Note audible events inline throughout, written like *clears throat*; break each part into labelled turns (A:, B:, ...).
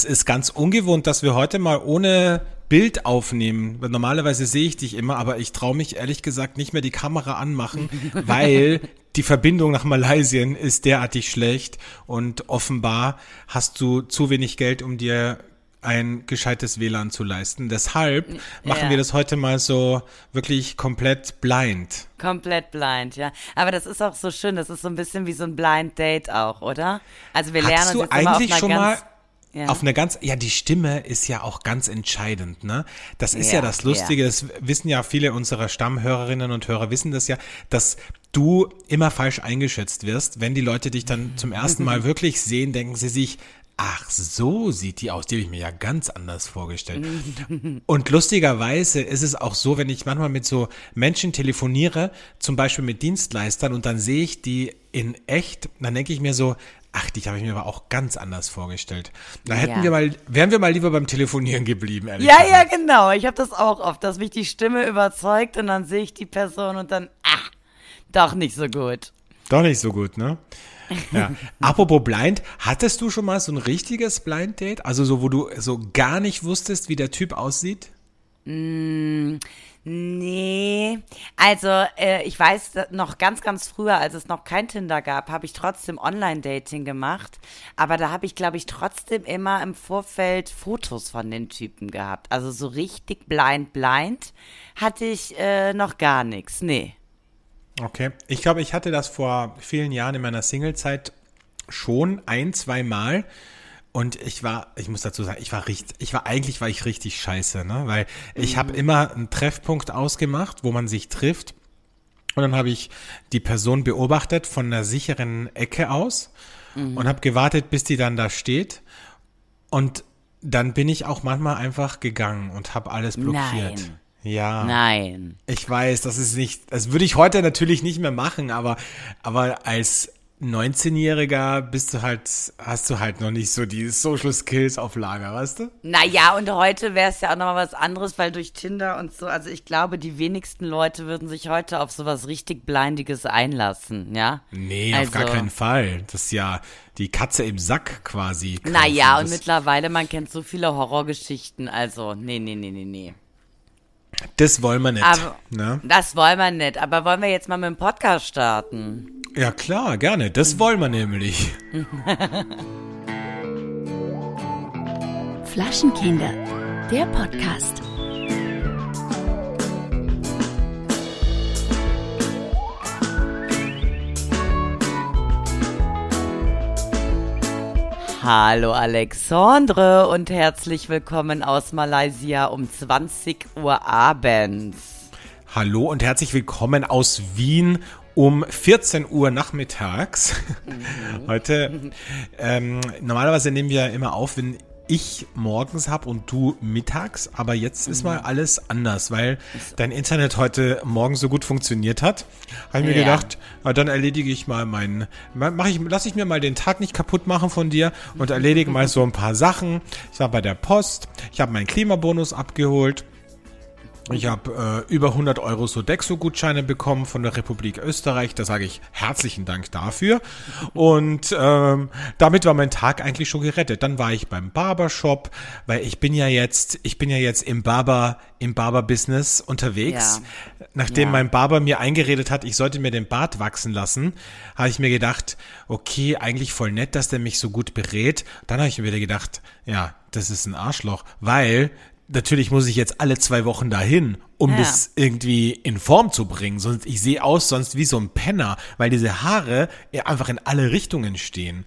A: Es ist ganz ungewohnt, dass wir heute mal ohne Bild aufnehmen. Normalerweise sehe ich dich immer, aber ich traue mich ehrlich gesagt nicht mehr die Kamera anmachen, *laughs* weil die Verbindung nach Malaysia ist derartig schlecht und offenbar hast du zu wenig Geld, um dir ein gescheites WLAN zu leisten. Deshalb machen
B: Ja.
A: wir das heute mal so wirklich komplett blind.
B: Komplett blind, ja. Aber das ist auch so schön, das ist so ein bisschen wie so ein Blind Date auch, oder? Also wir lernen
A: Hattest du
B: uns jetzt immer auf
A: eigentlich
B: einer
A: schon
B: ganz,
A: mal
B: ja.
A: auf eine ganz, ja, die Stimme ist ja auch ganz entscheidend, ne? Das ist ja,
B: Ja,
A: das Lustige, das wissen ja viele unserer Stammhörerinnen und Hörer wissen das ja, dass du immer falsch eingeschätzt wirst. Wenn die Leute dich dann zum ersten Mal *laughs* wirklich sehen, denken sie sich, ach, so sieht die aus, die habe ich mir ja ganz anders vorgestellt. *laughs* Und lustigerweise ist es auch so, wenn ich manchmal mit so Menschen telefoniere, zum Beispiel mit Dienstleistern, und dann sehe ich die in echt, dann denke ich mir so, ach, die habe ich mir aber auch ganz anders vorgestellt. Da hätten
B: Ja.
A: wir mal, wären wir mal lieber beim Telefonieren geblieben, ehrlich
B: Ja,
A: gesagt.
B: ja, genau. Ich habe das auch oft, dass mich die Stimme überzeugt und dann sehe ich die Person und dann, ah, doch nicht so gut.
A: Doch nicht so gut, ne? Ja. *laughs* Apropos Blind, hattest du schon mal so ein richtiges Blind Date? Also so, wo du so gar nicht wusstest, wie der Typ aussieht?
B: Nee, also äh, ich weiß noch ganz, ganz früher, als es noch kein Tinder gab, habe ich trotzdem Online-Dating gemacht. Aber da habe ich, glaube ich, trotzdem immer im Vorfeld Fotos von den Typen gehabt. Also so richtig blind, blind hatte ich äh, noch gar nichts. Nee.
A: Okay. Ich glaube, ich hatte das vor vielen Jahren in meiner Singlezeit schon ein, zwei Mal. Und ich war, ich muss dazu sagen, ich war richtig, ich war eigentlich war ich richtig scheiße, ne? Weil ich habe immer einen Treffpunkt ausgemacht, wo man sich trifft. Und dann habe ich die Person beobachtet von einer sicheren Ecke aus und habe gewartet, bis die dann da steht. Und dann bin ich auch manchmal einfach gegangen und habe alles blockiert.
B: Nein.
A: Ja.
B: Nein.
A: Ich weiß, das ist nicht, das würde ich heute natürlich nicht mehr machen, aber, aber als 19-Jähriger bist du halt, hast du halt noch nicht so die Social Skills auf Lager, weißt du?
B: Naja, und heute wäre es ja auch nochmal was anderes, weil durch Tinder und so, also ich glaube, die wenigsten Leute würden sich heute auf sowas richtig Blindiges einlassen, ja?
A: Nee,
B: also,
A: auf gar keinen Fall. Das ist ja die Katze im Sack quasi.
B: Naja, und mittlerweile, man kennt so viele Horrorgeschichten, also, nee, nee, nee, nee, nee.
A: Das wollen wir nicht.
B: Aber
A: ne?
B: das wollen wir nicht, aber wollen wir jetzt mal mit dem Podcast starten?
A: Ja, klar, gerne. Das wollen wir nämlich.
C: Flaschenkinder, der Podcast.
B: Hallo Alexandre und herzlich willkommen aus Malaysia um 20 Uhr abends.
A: Hallo und herzlich willkommen aus Wien um 14 Uhr nachmittags. *laughs* Heute, ähm, normalerweise nehmen wir immer auf, wenn ich morgens hab und du mittags, aber jetzt ist mal alles anders, weil dein Internet heute Morgen so gut funktioniert hat. Habe ich mir
B: Ja.
A: gedacht, dann erledige ich mal meinen, ma- mach ich, lass ich mir mal den Tag nicht kaputt machen von dir und erledige mal so ein paar Sachen. Ich war bei der Post, ich habe meinen Klimabonus abgeholt. Ich habe äh, über 100 Euro Sodexo-Gutscheine bekommen von der Republik Österreich. Da sage ich herzlichen Dank dafür. Und ähm, damit war mein Tag eigentlich schon gerettet. Dann war ich beim Barbershop, weil ich bin ja jetzt, ich bin ja jetzt im Barber, im Barber-Business unterwegs.
B: Ja.
A: Nachdem
B: Ja.
A: mein Barber mir eingeredet hat, ich sollte mir den Bart wachsen lassen, habe ich mir gedacht, okay, eigentlich voll nett, dass der mich so gut berät. Dann habe ich mir wieder gedacht, ja, das ist ein Arschloch, weil natürlich muss ich jetzt alle zwei Wochen dahin, um
B: Ja.
A: das irgendwie in Form zu bringen. Sonst ich sehe aus sonst wie so ein Penner, weil diese Haare ja einfach in alle Richtungen stehen.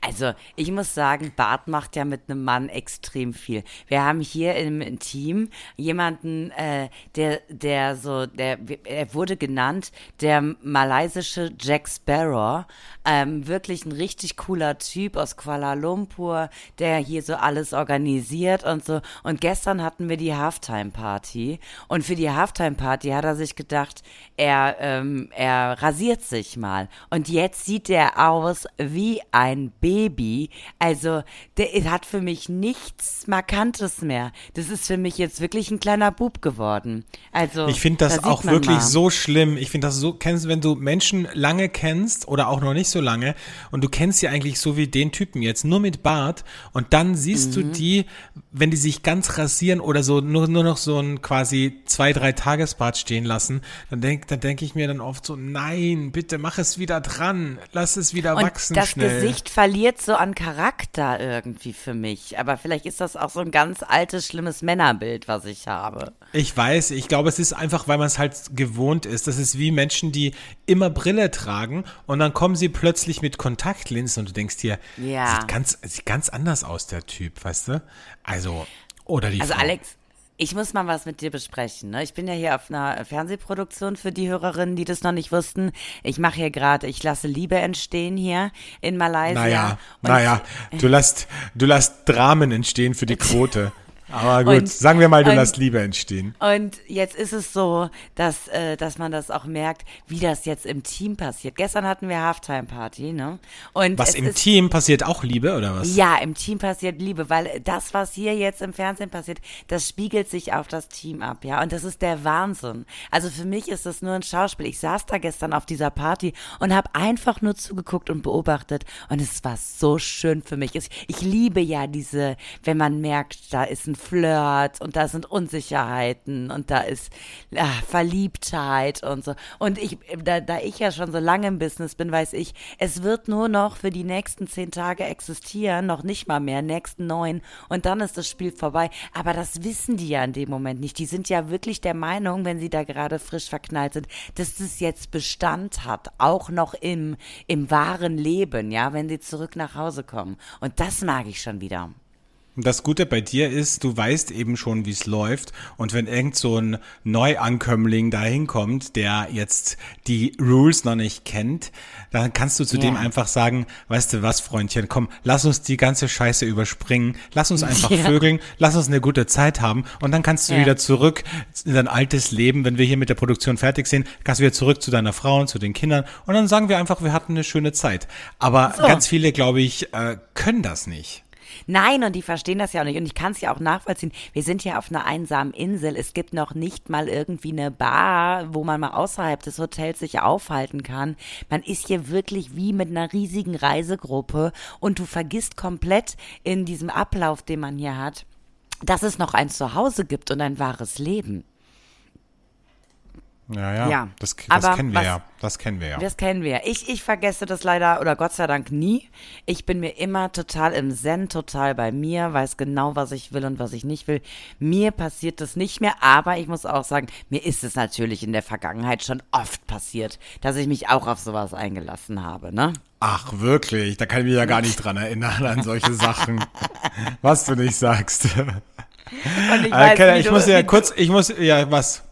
B: Also, ich muss sagen, Bart macht ja mit einem Mann extrem viel. Wir haben hier im Team jemanden, äh, der, der so, der, er wurde genannt, der malaysische Jack Sparrow. Ähm, wirklich ein richtig cooler Typ aus Kuala Lumpur, der hier so alles organisiert und so. Und gestern hatten wir die Halftime-Party. Und für die Halftime-Party hat er sich gedacht, er, ähm, er rasiert sich mal. Und jetzt sieht er aus wie ein ein Baby. Also, der hat für mich nichts Markantes mehr. Das ist für mich jetzt wirklich ein kleiner Bub geworden. Also,
A: Ich finde das
B: da
A: auch wirklich
B: mal.
A: so schlimm. Ich finde das so, kennst, wenn du Menschen lange kennst oder auch noch nicht so lange und du kennst sie eigentlich so wie den Typen jetzt, nur mit Bart und dann siehst
B: Mhm.
A: du die, wenn die sich ganz rasieren oder so nur, nur noch so ein quasi zwei, drei Tagesbart stehen lassen, dann denk, dann denke ich mir dann oft so, nein, bitte mach es wieder dran, lass es wieder
B: Und
A: wachsen
B: das
A: schnell.
B: Gesicht verliert so an Charakter irgendwie für mich. Aber vielleicht ist das auch so ein ganz altes, schlimmes Männerbild, was ich habe.
A: Ich weiß, ich glaube, es ist einfach, weil man es halt gewohnt ist. Das ist wie Menschen, die immer Brille tragen und dann kommen sie plötzlich mit Kontaktlinsen und du denkst dir,
B: Ja.
A: sieht ganz, sieht ganz anders aus, der Typ, weißt du? Also, oder die
B: Also
A: Frau.
B: Alex, ich muss mal was mit dir besprechen. Ne? Ich bin ja hier auf einer Fernsehproduktion für die Hörerinnen, die das noch nicht wussten. Ich mache hier gerade, ich lasse Liebe entstehen hier in Malaysia.
A: Naja, naja, du lässt, du lässt Dramen entstehen für die *laughs* Quote. Aber gut,
B: Und-
A: sagen wir mal, du
B: und-
A: lässt Liebe entstehen.
B: Und jetzt ist es so, dass, äh, dass man das auch merkt, wie das jetzt im Team passiert. Gestern hatten wir Halftime-Party, ne? Und
A: Was im
B: ist,
A: Team passiert auch Liebe, oder was?
B: Ja, im Team passiert Liebe, weil das, was hier jetzt im Fernsehen passiert, das spiegelt sich auf das Team ab, ja. Und das ist der Wahnsinn. Also für mich ist das nur ein Schauspiel. Ich saß da gestern auf dieser Party und habe einfach nur zugeguckt und beobachtet. Und es war so schön für mich. Ich, ich liebe ja diese, wenn man merkt, da ist ein Flirt und da sind Unsicherheiten und da ist ah, Verliebtheit und so. Und ich, da, da ich ja schon so lange im Business bin, weiß ich, es wird nur noch für die nächsten zehn Tage existieren, noch nicht mal mehr, nächsten neun und dann ist das Spiel vorbei. Aber das wissen die ja in dem Moment nicht. Die sind ja wirklich der Meinung, wenn sie da gerade frisch verknallt sind, dass das jetzt Bestand hat, auch noch im, im wahren Leben, ja, wenn sie zurück nach Hause kommen. Und das mag ich schon wieder.
A: Das Gute bei dir ist, du weißt eben schon, wie es läuft. Und wenn irgend so ein Neuankömmling da hinkommt, der jetzt die Rules noch nicht kennt, dann kannst du zu dem
B: Ja.
A: einfach sagen, weißt du was, Freundchen, komm, lass uns die ganze Scheiße überspringen, lass uns einfach *laughs*
B: Ja.
A: vögeln, lass uns eine gute Zeit haben und dann kannst du
B: Ja.
A: wieder zurück in dein altes Leben, wenn wir hier mit der Produktion fertig sind, kannst du wieder zurück zu deiner Frau und zu den Kindern und dann sagen wir einfach, wir hatten eine schöne Zeit. Aber
B: So.
A: ganz viele, glaube ich, äh, können das nicht.
B: Nein, und die verstehen das ja auch nicht. Und ich kann es ja auch nachvollziehen. Wir sind ja auf einer einsamen Insel. Es gibt noch nicht mal irgendwie eine Bar, wo man mal außerhalb des Hotels sich aufhalten kann. Man ist hier wirklich wie mit einer riesigen Reisegruppe und du vergisst komplett in diesem Ablauf, den man hier hat, dass es noch ein Zuhause gibt und ein wahres Leben.
A: Ja, ja.
B: Ja,
A: Das, das kennen wir
B: was-
A: ja. Das kennen wir ja.
B: Das kennen wir. Ich, ich vergesse das leider oder Gott sei Dank nie. Ich bin mir immer total im Zen, total bei mir, weiß genau, was ich will und was ich nicht will. Mir passiert das nicht mehr, aber ich muss auch sagen, mir ist es natürlich in der Vergangenheit schon oft passiert, dass ich mich auch auf sowas eingelassen habe, ne?
A: Ach, wirklich? Da kann ich mich ja gar nicht dran erinnern an solche Sachen. Was du nicht sagst.
B: Und ich,
A: Äh,
B: weiß, wie
A: ich
B: du,
A: muss ja kurz, ich muss, ja, was?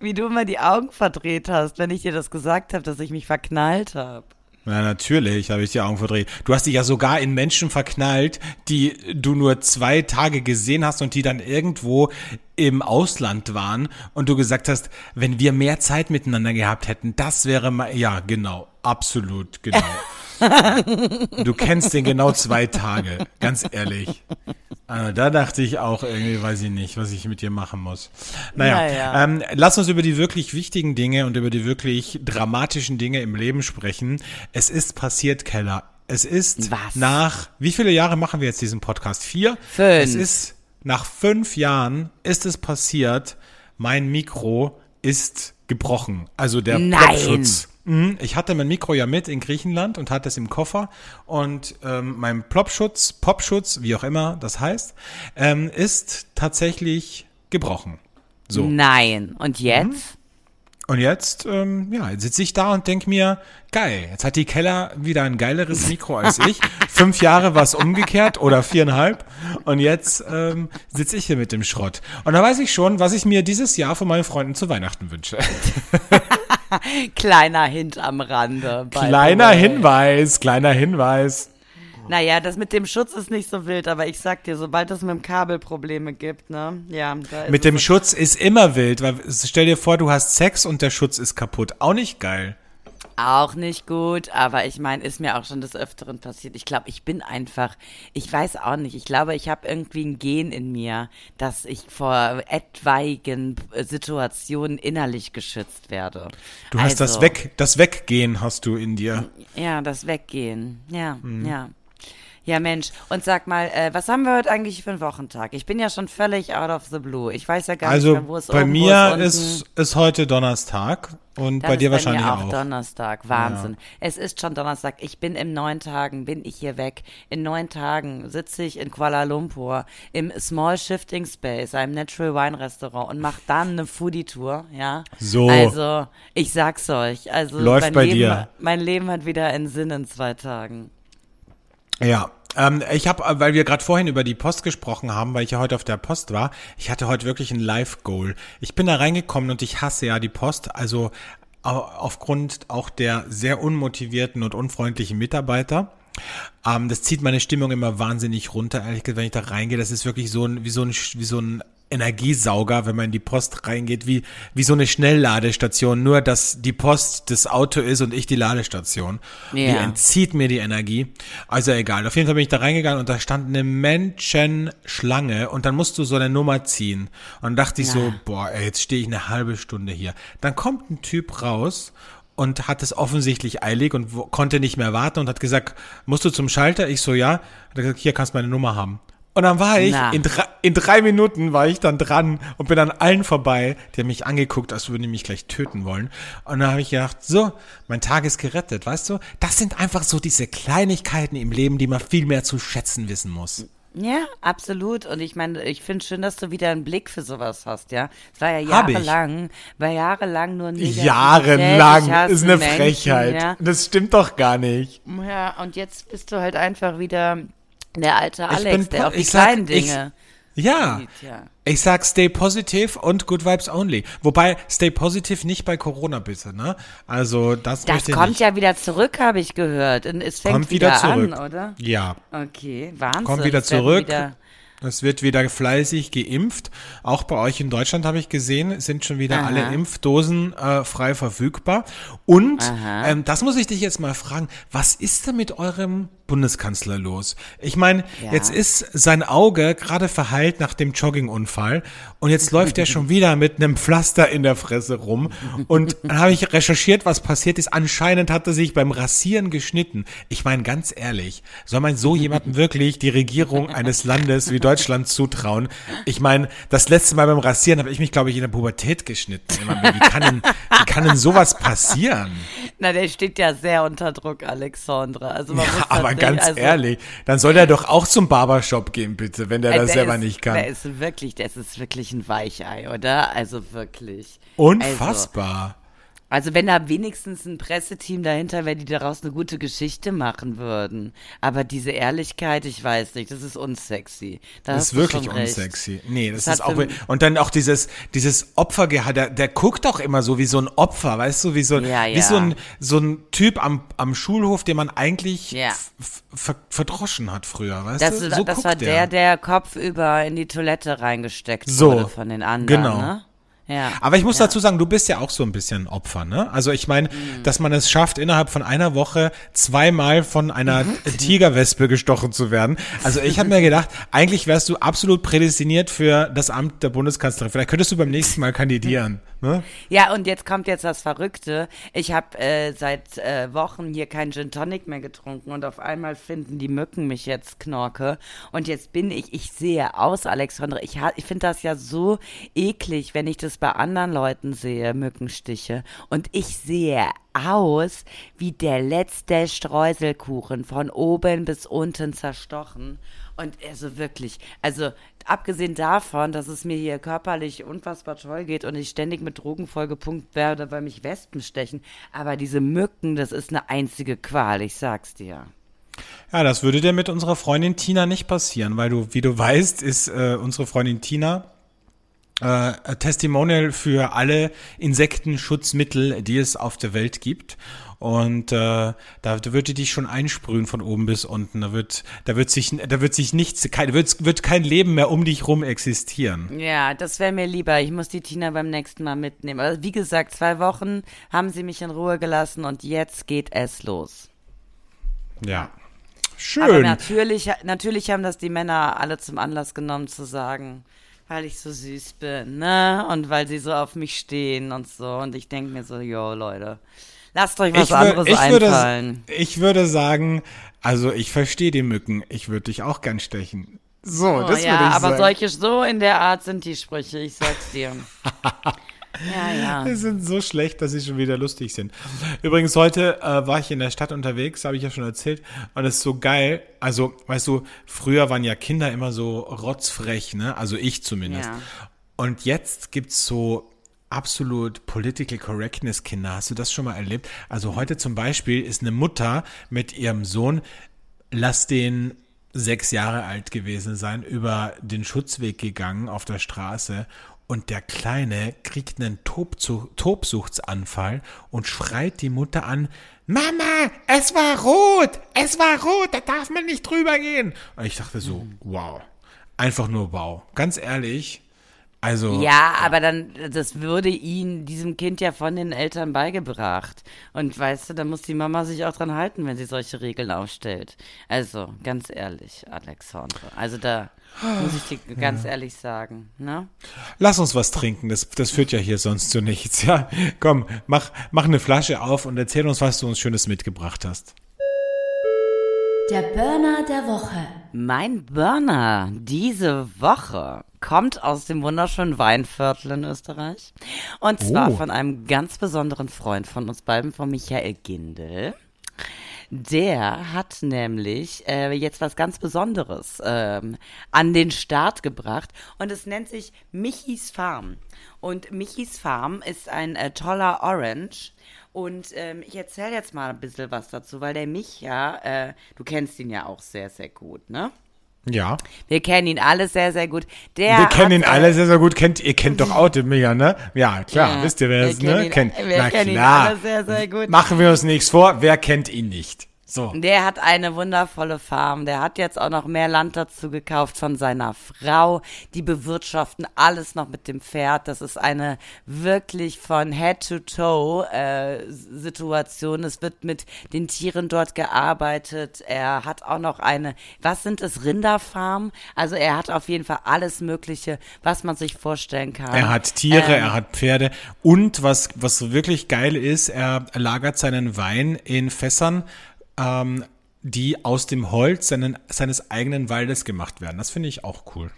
B: Wie du immer die Augen verdreht hast, wenn ich dir das gesagt habe, dass ich mich verknallt habe.
A: Na, natürlich habe ich die Augen verdreht. Du hast dich ja sogar in Menschen verknallt, die du nur zwei Tage gesehen hast und die dann irgendwo im Ausland waren und du gesagt hast, wenn wir mehr Zeit miteinander gehabt hätten, das wäre mal, ja, genau, absolut, genau. *laughs* du kennst den genau zwei Tage, ganz ehrlich. Also da dachte ich auch irgendwie, weiß ich nicht, was ich mit dir machen muss. Naja,
B: Naja.
A: Ähm, lass uns über die wirklich wichtigen Dinge und über die wirklich dramatischen Dinge im Leben sprechen. Es ist passiert, Keller. Es ist
B: Was?
A: nach, wie viele Jahre machen wir jetzt diesen Podcast? Vier?
B: Fünf.
A: Es ist, nach fünf Jahren ist es passiert, mein Mikro ist gebrochen. Also der
B: Nein.
A: Plopschutz. Mhm, Ich hatte mein Mikro ja mit in Griechenland und hatte es im Koffer und ähm, mein Plopschutz, Popschutz, wie auch immer das heißt, ähm, ist tatsächlich gebrochen. So.
B: Nein. Und jetzt?
A: Und jetzt, ähm, ja, jetzt sitze ich da und denk mir, geil, jetzt hat die Keller wieder ein geileres Mikro als ich. *laughs* Fünf Jahre war es umgekehrt oder viereinhalb. Und jetzt ähm, sitze ich hier mit dem Schrott. Und da weiß ich schon, was ich mir dieses Jahr von meinen Freunden zu Weihnachten wünsche. *laughs* *laughs*
B: Kleiner Hint am Rande.
A: Kleiner. Hinweis, kleiner Hinweis.
B: Naja, das mit dem Schutz ist nicht so wild, aber ich sag dir, sobald es mit dem Kabel Probleme gibt, ne? Ja,
A: Mit dem
B: es-
A: Schutz ist immer wild, weil stell dir vor, du hast Sex und der Schutz ist kaputt. Auch nicht geil.
B: Auch nicht gut, aber ich meine, ist mir auch schon des Öfteren passiert. Ich glaube, ich bin einfach, ich weiß auch nicht, ich glaube, ich habe irgendwie ein Gen in mir, dass ich vor etwaigen Situationen innerlich geschützt werde.
A: Du hast das
B: Also,
A: Weg, das Weggehen hast du in dir.
B: Ja, das Weggehen. Ja, ja. Ja, Mensch. Und sag mal, äh, was haben wir heute eigentlich für einen Wochentag? Ich bin ja schon völlig out of the blue. Ich weiß ja gar
A: Also
B: nicht mehr, wo es
A: bei
B: oben, wo
A: mir
B: es
A: ist, ist heute Donnerstag und
B: Dann
A: bei dir wahrscheinlich
B: mir
A: auch.
B: Donnerstag, Wahnsinn. Es ist schon Donnerstag. Ich bin in neun Tagen, bin ich hier weg. In neun Tagen sitze ich in Kuala Lumpur im Small Shifting Space, einem Natural Wine Restaurant und mache dann eine Foodie-Tour, ja.
A: So.
B: Also, ich sag's euch. Also,
A: Läuft bei
B: Leben,
A: dir.
B: Mein Leben hat wieder einen Sinn in zwei Tagen.
A: Ja, ähm, ich habe, weil wir gerade vorhin über die Post gesprochen haben, weil ich ja heute auf der Post war, ich hatte heute wirklich ein Live-Goal. Ich bin da reingekommen und ich hasse ja die Post, also au- aufgrund auch der sehr unmotivierten und unfreundlichen Mitarbeiter. Ähm, das zieht meine Stimmung immer wahnsinnig runter, ehrlich gesagt, wenn ich da reingehe. Das ist wirklich so ein, wie so ein, wie so ein Energiesauger, wenn man in die Post reingeht, wie, wie so eine Schnellladestation, nur dass die Post das Auto ist und ich die Ladestation. Die
B: Ja.
A: entzieht mir die Energie. Also egal. Auf jeden Fall bin ich da reingegangen und da stand eine Menschenschlange und dann musst du so eine Nummer ziehen. Und dachte ich so, boah, ey, jetzt stehe ich eine halbe Stunde hier. Dann kommt ein Typ raus und hat es offensichtlich eilig und konnte nicht mehr warten und hat gesagt, musst du zum Schalter? Ich so, ja. Hat er gesagt, hier kannst du meine Nummer haben. Und dann war ich, in drei, in drei Minuten war ich dann dran und bin an allen vorbei. Die haben mich angeguckt, als würden die mich gleich töten wollen. Und dann habe ich gedacht, so, mein Tag ist gerettet, weißt du? Das sind einfach so diese Kleinigkeiten im Leben, die man viel mehr zu schätzen wissen muss.
B: Ja, absolut. Und ich meine, ich finde schön, dass du wieder einen Blick für sowas hast, ja. Es war ja jahrelang, war jahrelang nur Negativität.
A: Jahrelang ist eine
B: Menschen,
A: Frechheit.
B: Ja.
A: Das stimmt doch gar nicht.
B: ja, und jetzt bist du halt einfach wieder der alte
A: Ich
B: Alex, der auf die
A: ich sag-
B: kleinen
A: ich-
B: Dinge
A: Ja.
B: sieht, ja.
A: Ich sag stay positive und good vibes only. Wobei stay positive nicht bei Corona bitte, ne? Also das,
B: Das
A: möchte ich
B: kommt
A: nicht.
B: ja wieder zurück, habe ich gehört. Und es fängt
A: kommt wieder, zurück.
B: an, oder?
A: Ja,
B: Okay, Wahnsinn.
A: kommt wieder zurück.
B: Wieder,
A: Es wird wieder fleißig geimpft. Auch bei euch in Deutschland habe ich gesehen, sind schon wieder
B: Aha.
A: alle Impfdosen äh, frei verfügbar. Und ähm, das muss ich dich jetzt mal fragen, was ist denn mit eurem Bundeskanzler los? Ich meine,
B: Ja.
A: jetzt ist sein Auge gerade verheilt nach dem Joggingunfall und jetzt läuft er schon wieder mit einem Pflaster in der Fresse rum. Und dann habe ich recherchiert, was passiert ist. Anscheinend hat er sich beim Rasieren geschnitten. Ich meine, ganz ehrlich, soll man so jemandem wirklich die Regierung eines Landes wie Deutschland zutrauen? Ich meine, das letzte Mal beim Rasieren habe ich mich, glaube ich, in der Pubertät geschnitten. Wie kann denn, wie kann denn sowas passieren?
B: na, der steht ja sehr unter Druck, Alexandra. Also man
A: Ja,
B: muss
A: aber ganz
B: also,
A: ehrlich, dann soll der doch auch zum Barbershop gehen, bitte, wenn der das selber
B: ist,
A: nicht kann.
B: Der ist wirklich, der ist wirklich ein Weichei, oder? Also wirklich.
A: Unfassbar.
B: Also wenn da wenigstens ein Presseteam dahinter wäre, die daraus eine gute Geschichte machen würden. Aber diese Ehrlichkeit, ich weiß nicht, das ist unsexy. Da
A: Das ist wirklich unsexy. Nee, das,
B: Das
A: ist auch. Und dann auch dieses, dieses Opfergehalt, der, der guckt auch immer so wie so ein Opfer, weißt du, wie so,
B: Ja,
A: wie
B: ja.
A: so ein, so ein Typ am, am Schulhof, den man eigentlich
B: Ja.
A: ver, verdroschen hat früher, weißt
B: Das,
A: du? So
B: das
A: guckt
B: war der, der kopfüber in die Toilette reingesteckt
A: So,
B: wurde von den anderen.
A: genau.
B: Ne? Ja.
A: Aber ich muss
B: ja.
A: dazu sagen, du bist ja auch so ein bisschen Opfer, ne? Also ich meine,
B: Mhm.
A: dass man es schafft, innerhalb von einer Woche zweimal von einer
B: Mhm.
A: Tigerwespe gestochen zu werden. Also ich habe mir gedacht, eigentlich wärst du absolut prädestiniert für das Amt der Bundeskanzlerin. Vielleicht könntest du beim nächsten Mal kandidieren. Ne?
B: Ja, und jetzt kommt jetzt das Verrückte. Ich habe äh, seit äh, Wochen hier kein Gin Tonic mehr getrunken und auf einmal finden die Mücken mich jetzt Knorke. Und jetzt bin ich, ich sehe aus, Alexandre, ich, ich finde das ja so eklig, wenn ich das bei anderen Leuten sehe, Mückenstiche. Und ich sehe aus wie der letzte Streuselkuchen von oben bis unten zerstochen. Und also wirklich, also abgesehen davon, dass es mir hier körperlich unfassbar toll geht und ich ständig mit Drogen vollgepumpt werde, weil mich Wespen stechen, aber diese Mücken, das ist eine einzige Qual, ich sag's dir.
A: Ja, das würde dir mit unserer Freundin Tina nicht passieren, weil du, wie du weißt, ist äh, unsere Freundin Tina äh, Testimonial für alle Insektenschutzmittel, die es auf der Welt gibt. Und äh, da wird die dich schon einsprühen von oben bis unten. Da wird, da wird sich, da wird sich nichts, kein, wird, wird kein Leben mehr um dich rum existieren.
B: Ja, das wäre mir lieber. Ich muss die Tina beim nächsten Mal mitnehmen. Aber wie gesagt, zwei Wochen haben sie mich in Ruhe gelassen und jetzt geht es los.
A: Ja. Schön.
B: Aber natürlich, natürlich haben das die Männer alle zum Anlass genommen zu sagen, weil ich so süß bin, ne? Und weil sie so auf mich stehen und so. Und ich denke mir so, jo, Leute, lasst euch was
A: ich
B: anderes
A: ich
B: einfallen.
A: Würde, ich würde sagen, also ich verstehe die Mücken. Ich würde dich auch gern stechen. So,
B: Oh,
A: das
B: ja,
A: würde ich
B: aber
A: sagen.
B: solche, so in der Art sind die Sprüche, ich sag's dir. *laughs* ja, ja.
A: Die sind so schlecht, dass sie schon wieder lustig sind. Übrigens, heute äh, war ich in der Stadt unterwegs, habe ich ja schon erzählt, und es ist so geil. Also, weißt du, früher waren ja Kinder immer so rotzfrech, ne? Also ich zumindest.
B: Ja.
A: Und jetzt gibt's so absolut Political Correctness Kinder. Hast du das schon mal erlebt? Also heute zum Beispiel ist eine Mutter mit ihrem Sohn, lass den sechs Jahre alt gewesen sein, über den Schutzweg gegangen auf der Straße und der Kleine kriegt einen Tobzu Tobsuchtsanfall und schreit die Mutter an, Mama, es war rot, es war rot, da darf man nicht drüber gehen. Und ich dachte so, wow, einfach nur wow. Ganz ehrlich, also
B: Ja, aber dann, das würde ihn, diesem Kind ja von den Eltern beigebracht. Und weißt du, da muss die Mama sich auch dran halten, wenn sie solche Regeln aufstellt. Also, ganz ehrlich, Alexandre. Also da muss ich dir ganz ehrlich sagen, ne?
A: Lass uns was trinken, das, das führt ja hier sonst zu nichts. Ja, komm, mach, mach eine Flasche auf und erzähl uns, was du uns Schönes mitgebracht hast.
C: Der Burner der Woche.
B: Mein Burner diese Woche kommt aus dem wunderschönen Weinviertel in Österreich. Und zwar
A: Oh.
B: von einem ganz besonderen Freund von uns beiden, von Michael Gindel. Der hat nämlich äh, jetzt was ganz Besonderes ähm, an den Start gebracht und es nennt sich Michis Farm. Und Michis Farm ist ein äh, toller Orange. Und ähm, ich erzähle jetzt mal ein bisschen was dazu, weil der Micha, äh, du kennst ihn ja auch sehr, sehr gut, ne?
A: Ja.
B: Wir kennen ihn alle sehr, sehr gut. Der
A: Wir kennen ihn alle sehr, sehr gut. Kennt, ihr kennt doch auch den Mega, ne? Ja, klar.
B: Ja,
A: Wisst ihr, wer es, ne?
B: ihn-
A: kennt.
B: wir
A: Na
B: kennen ihn
A: klar.
B: alle sehr, sehr gut.
A: Machen wir uns nichts vor. Wer kennt ihn nicht? So.
B: Der hat eine wundervolle Farm. Der hat jetzt auch noch mehr Land dazu gekauft von seiner Frau. Die bewirtschaften alles noch mit dem Pferd. Das ist eine wirklich von Head to Toe äh, Situation. Es wird mit den Tieren dort gearbeitet. Er hat auch noch eine, was sind es, Rinderfarm? Also er hat auf jeden Fall alles Mögliche, was man sich vorstellen kann.
A: Er hat Tiere,
B: Ähm,
A: er hat Pferde und was, was wirklich geil ist, er lagert seinen Wein in Fässern, ähm, die aus dem Holz seinen, seines eigenen Waldes gemacht werden. Das finde ich auch cool.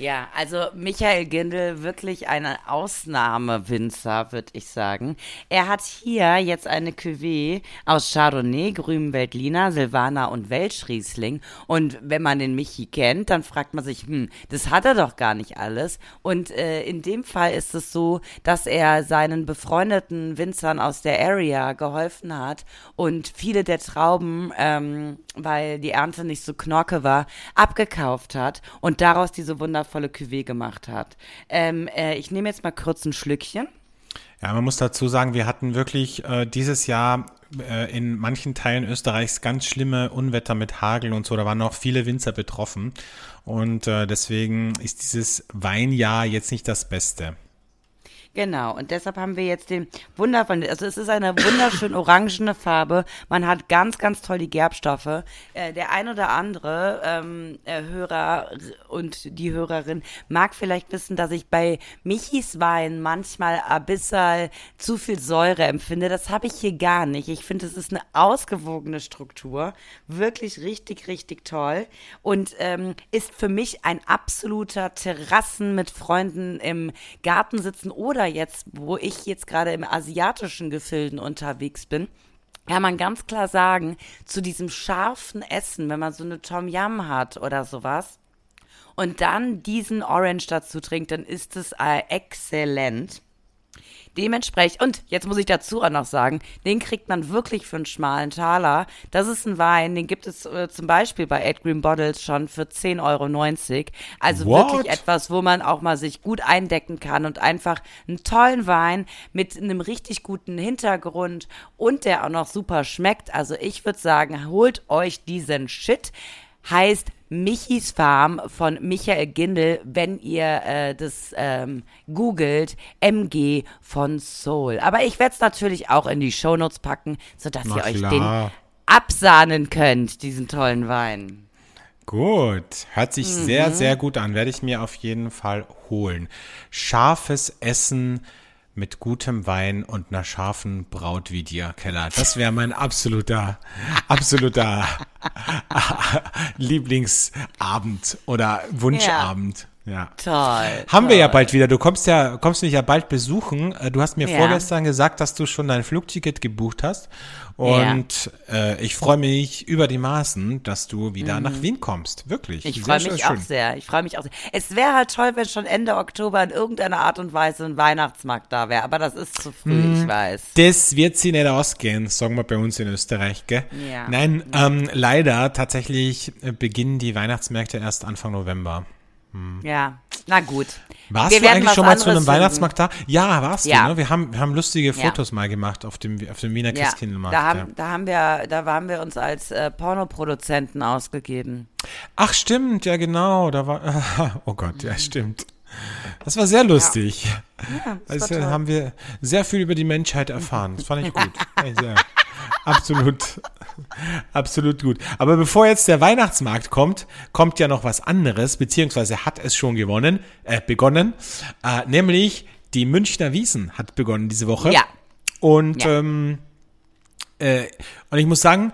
B: Ja, also Michael Gindel, wirklich eine Ausnahmewinzer, würde ich sagen. Er hat hier jetzt eine Cuvée aus Chardonnay, grünem Veltliner, Silvaner und Welschriesling. Und wenn man den Michi kennt, dann fragt man sich, hm, das hat er doch gar nicht alles. Und äh, in dem Fall ist es so, dass er seinen befreundeten Winzern aus der Area geholfen hat und viele der Trauben, ähm, weil die Ernte nicht so knorke war, abgekauft hat und daraus diese wundervolle Cuvée gemacht hat. Ähm, äh, ich nehme jetzt mal kurz ein Schlückchen.
A: Ja, man muss dazu sagen, wir hatten wirklich äh, dieses Jahr äh, in manchen Teilen Österreichs ganz schlimme Unwetter mit Hagel und so. Da waren auch viele Winzer betroffen. Und äh, deswegen ist dieses Weinjahr jetzt nicht das Beste.
B: Genau, und deshalb haben wir jetzt den wundervollen, also es ist eine wunderschön orangene Farbe, man hat ganz, ganz toll die Gerbstoffe. Äh, der ein oder andere ähm, äh, Hörer und die Hörerin mag vielleicht wissen, dass ich bei Michis Wein manchmal bisschen zu viel Säure empfinde. Das habe ich hier gar nicht. Ich finde, es ist eine ausgewogene Struktur, wirklich richtig, richtig toll und ähm, ist für mich ein absoluter Terrassen mit Freunden im Garten sitzen oder jetzt, wo ich jetzt gerade im asiatischen Gefilden unterwegs bin, kann man ganz klar sagen, zu diesem scharfen Essen, wenn man so eine Tom Yum hat oder sowas, und dann diesen Orange dazu trinkt, dann ist es äh, exzellent. Dementsprechend, und jetzt muss ich dazu auch noch sagen, den kriegt man wirklich für einen schmalen Taler. Das ist ein Wein, den gibt es äh, zum Beispiel bei Ed Green Bottles schon für 10,90 Euro. Also
A: What?
B: wirklich etwas, wo man auch mal sich gut eindecken kann und einfach einen tollen Wein mit einem richtig guten Hintergrund und der auch noch super schmeckt. Also ich würde sagen, holt euch diesen Shit. Heißt Michis Farm von Michael Gindel, wenn ihr äh, das ähm, googelt, MG von Soul. Aber ich werde es natürlich auch in die Shownotes packen, sodass
A: Na
B: ihr euch
A: klar.
B: den absahnen könnt, diesen tollen Wein.
A: Gut, hört sich
B: Mhm.
A: sehr, sehr gut an. Werde ich mir auf jeden Fall holen. Scharfes Essen mit gutem Wein und einer scharfen Braut wie dir, Keller. Das wäre mein absoluter, absoluter *laughs* Lieblingsabend oder Wunschabend. Ja.
B: Toll.
A: Haben wir ja
B: toll.
A: bald wieder. Du kommst ja, kommst mich ja bald besuchen. Äh, Du hast mir
B: Ja.
A: vorgestern gesagt, dass du schon dein Flugticket gebucht hast. Und äh, ich freue mich über die Maßen, dass du wieder nach Wien kommst. Wirklich.
B: Mhm. Ich freue mich auch
A: schön.
B: sehr. Ich freue mich auch sehr. Es wäre halt toll, wenn schon Ende Oktober in irgendeiner Art und Weise ein Weihnachtsmarkt da wäre. Aber das ist zu früh,
A: Mhm.
B: ich weiß.
A: Das wird sie nicht ausgehen, sagen wir bei uns in Österreich, gell?
B: Ja.
A: Nein, ähm, leider tatsächlich äh, beginnen die Weihnachtsmärkte erst Anfang November.
B: Ja, na gut.
A: Warst
B: Wir
A: du eigentlich schon mal zu einem
B: finden.
A: Weihnachtsmarkt da? Ja, warst
B: Ja.
A: du, ne? Wir haben, wir haben lustige
B: Ja.
A: Fotos mal gemacht auf dem, auf dem Wiener
B: Ja,
A: Christkindlmarkt.
B: da haben,
A: ja.
B: da haben wir, da haben wir uns als äh, Pornoproduzenten ausgegeben.
A: Ach, stimmt, ja genau. Da war, *laughs* oh Gott, ja, stimmt. Das war sehr lustig.
B: das
A: also
B: war toll.
A: haben wir sehr viel über die Menschheit erfahren. Das fand ich gut. *laughs* Ja. Absolut. Absolut gut. Aber bevor jetzt der Weihnachtsmarkt kommt, kommt ja noch was anderes, beziehungsweise hat es schon gewonnen, äh, begonnen. Äh, nämlich die Münchner Wiesen hat begonnen diese Woche.
B: Ja.
A: Und
B: Ja.
A: ähm, äh, und ich muss sagen,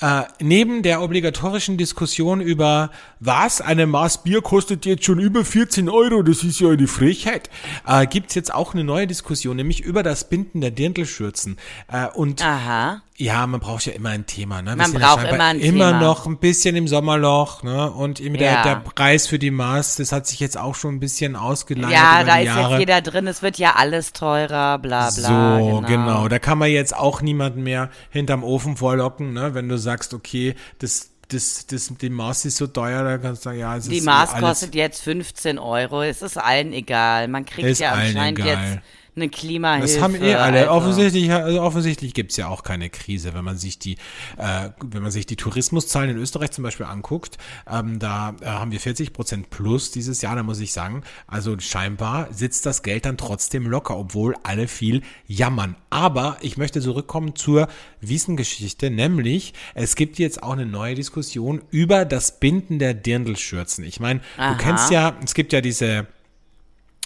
A: äh, neben der obligatorischen Diskussion über was, eine Maß Bier kostet jetzt schon über 14 Euro, das ist ja eine Frechheit, äh, gibt's jetzt auch eine neue Diskussion, nämlich über das Binden der Dirndlschürzen. Äh, und
B: Aha.
A: ja, man braucht ja immer ein Thema. Ne? Wir
B: Man
A: ja
B: braucht
A: scheinbar
B: immer ein
A: immer
B: Thema.
A: noch ein bisschen im Sommerloch. Ne? Und eben der,
B: Ja.
A: der Preis für die Maß, das hat sich jetzt auch schon ein bisschen ausgeleitet
B: Ja,
A: über
B: da ist
A: Jahre.
B: jetzt jeder drin, es wird ja alles teurer, bla bla.
A: So, genau. Da kann man jetzt auch niemanden mehr hinterm Ofen vorlocken, ne? Wenn du sagst, okay, das, das, das, die Maß ist so teuer, dann kannst du sagen, ja, es
B: Die
A: ist
B: Maß
A: alles,
B: kostet jetzt 15 Euro, es ist allen egal. Man kriegt
A: Ist
B: ja anscheinend
A: egal.
B: jetzt eine Klimahilfe.
A: Das haben eh alle.
B: also.
A: Offensichtlich, also offensichtlich gibt's ja auch keine Krise, wenn man sich die, äh, wenn man sich die Tourismuszahlen in Österreich zum Beispiel anguckt. Ähm, da äh, haben wir 40 Prozent plus dieses Jahr. Da muss ich sagen, also scheinbar sitzt das Geld dann trotzdem locker, obwohl alle viel jammern. Aber ich möchte zurückkommen zur Wiesengeschichte, nämlich es gibt jetzt auch eine neue Diskussion über das Binden der Dirndlschürzen. Ich meine, du kennst ja, es gibt ja diese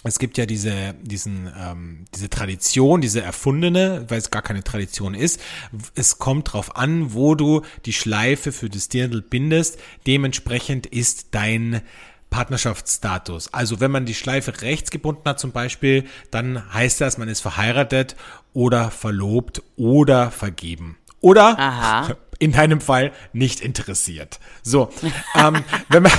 A: es gibt ja diese, diesen, ähm, diese Tradition, diese erfundene, weil es gar keine Tradition ist. Es kommt drauf an, wo du die Schleife für das Dirndl bindest. Dementsprechend ist dein Partnerschaftsstatus. Also wenn man die Schleife rechts gebunden hat zum Beispiel, dann heißt das, man ist verheiratet oder verlobt oder vergeben. Oder
B: Aha. *laughs*
A: in deinem Fall nicht interessiert. So, ähm, *laughs* wenn man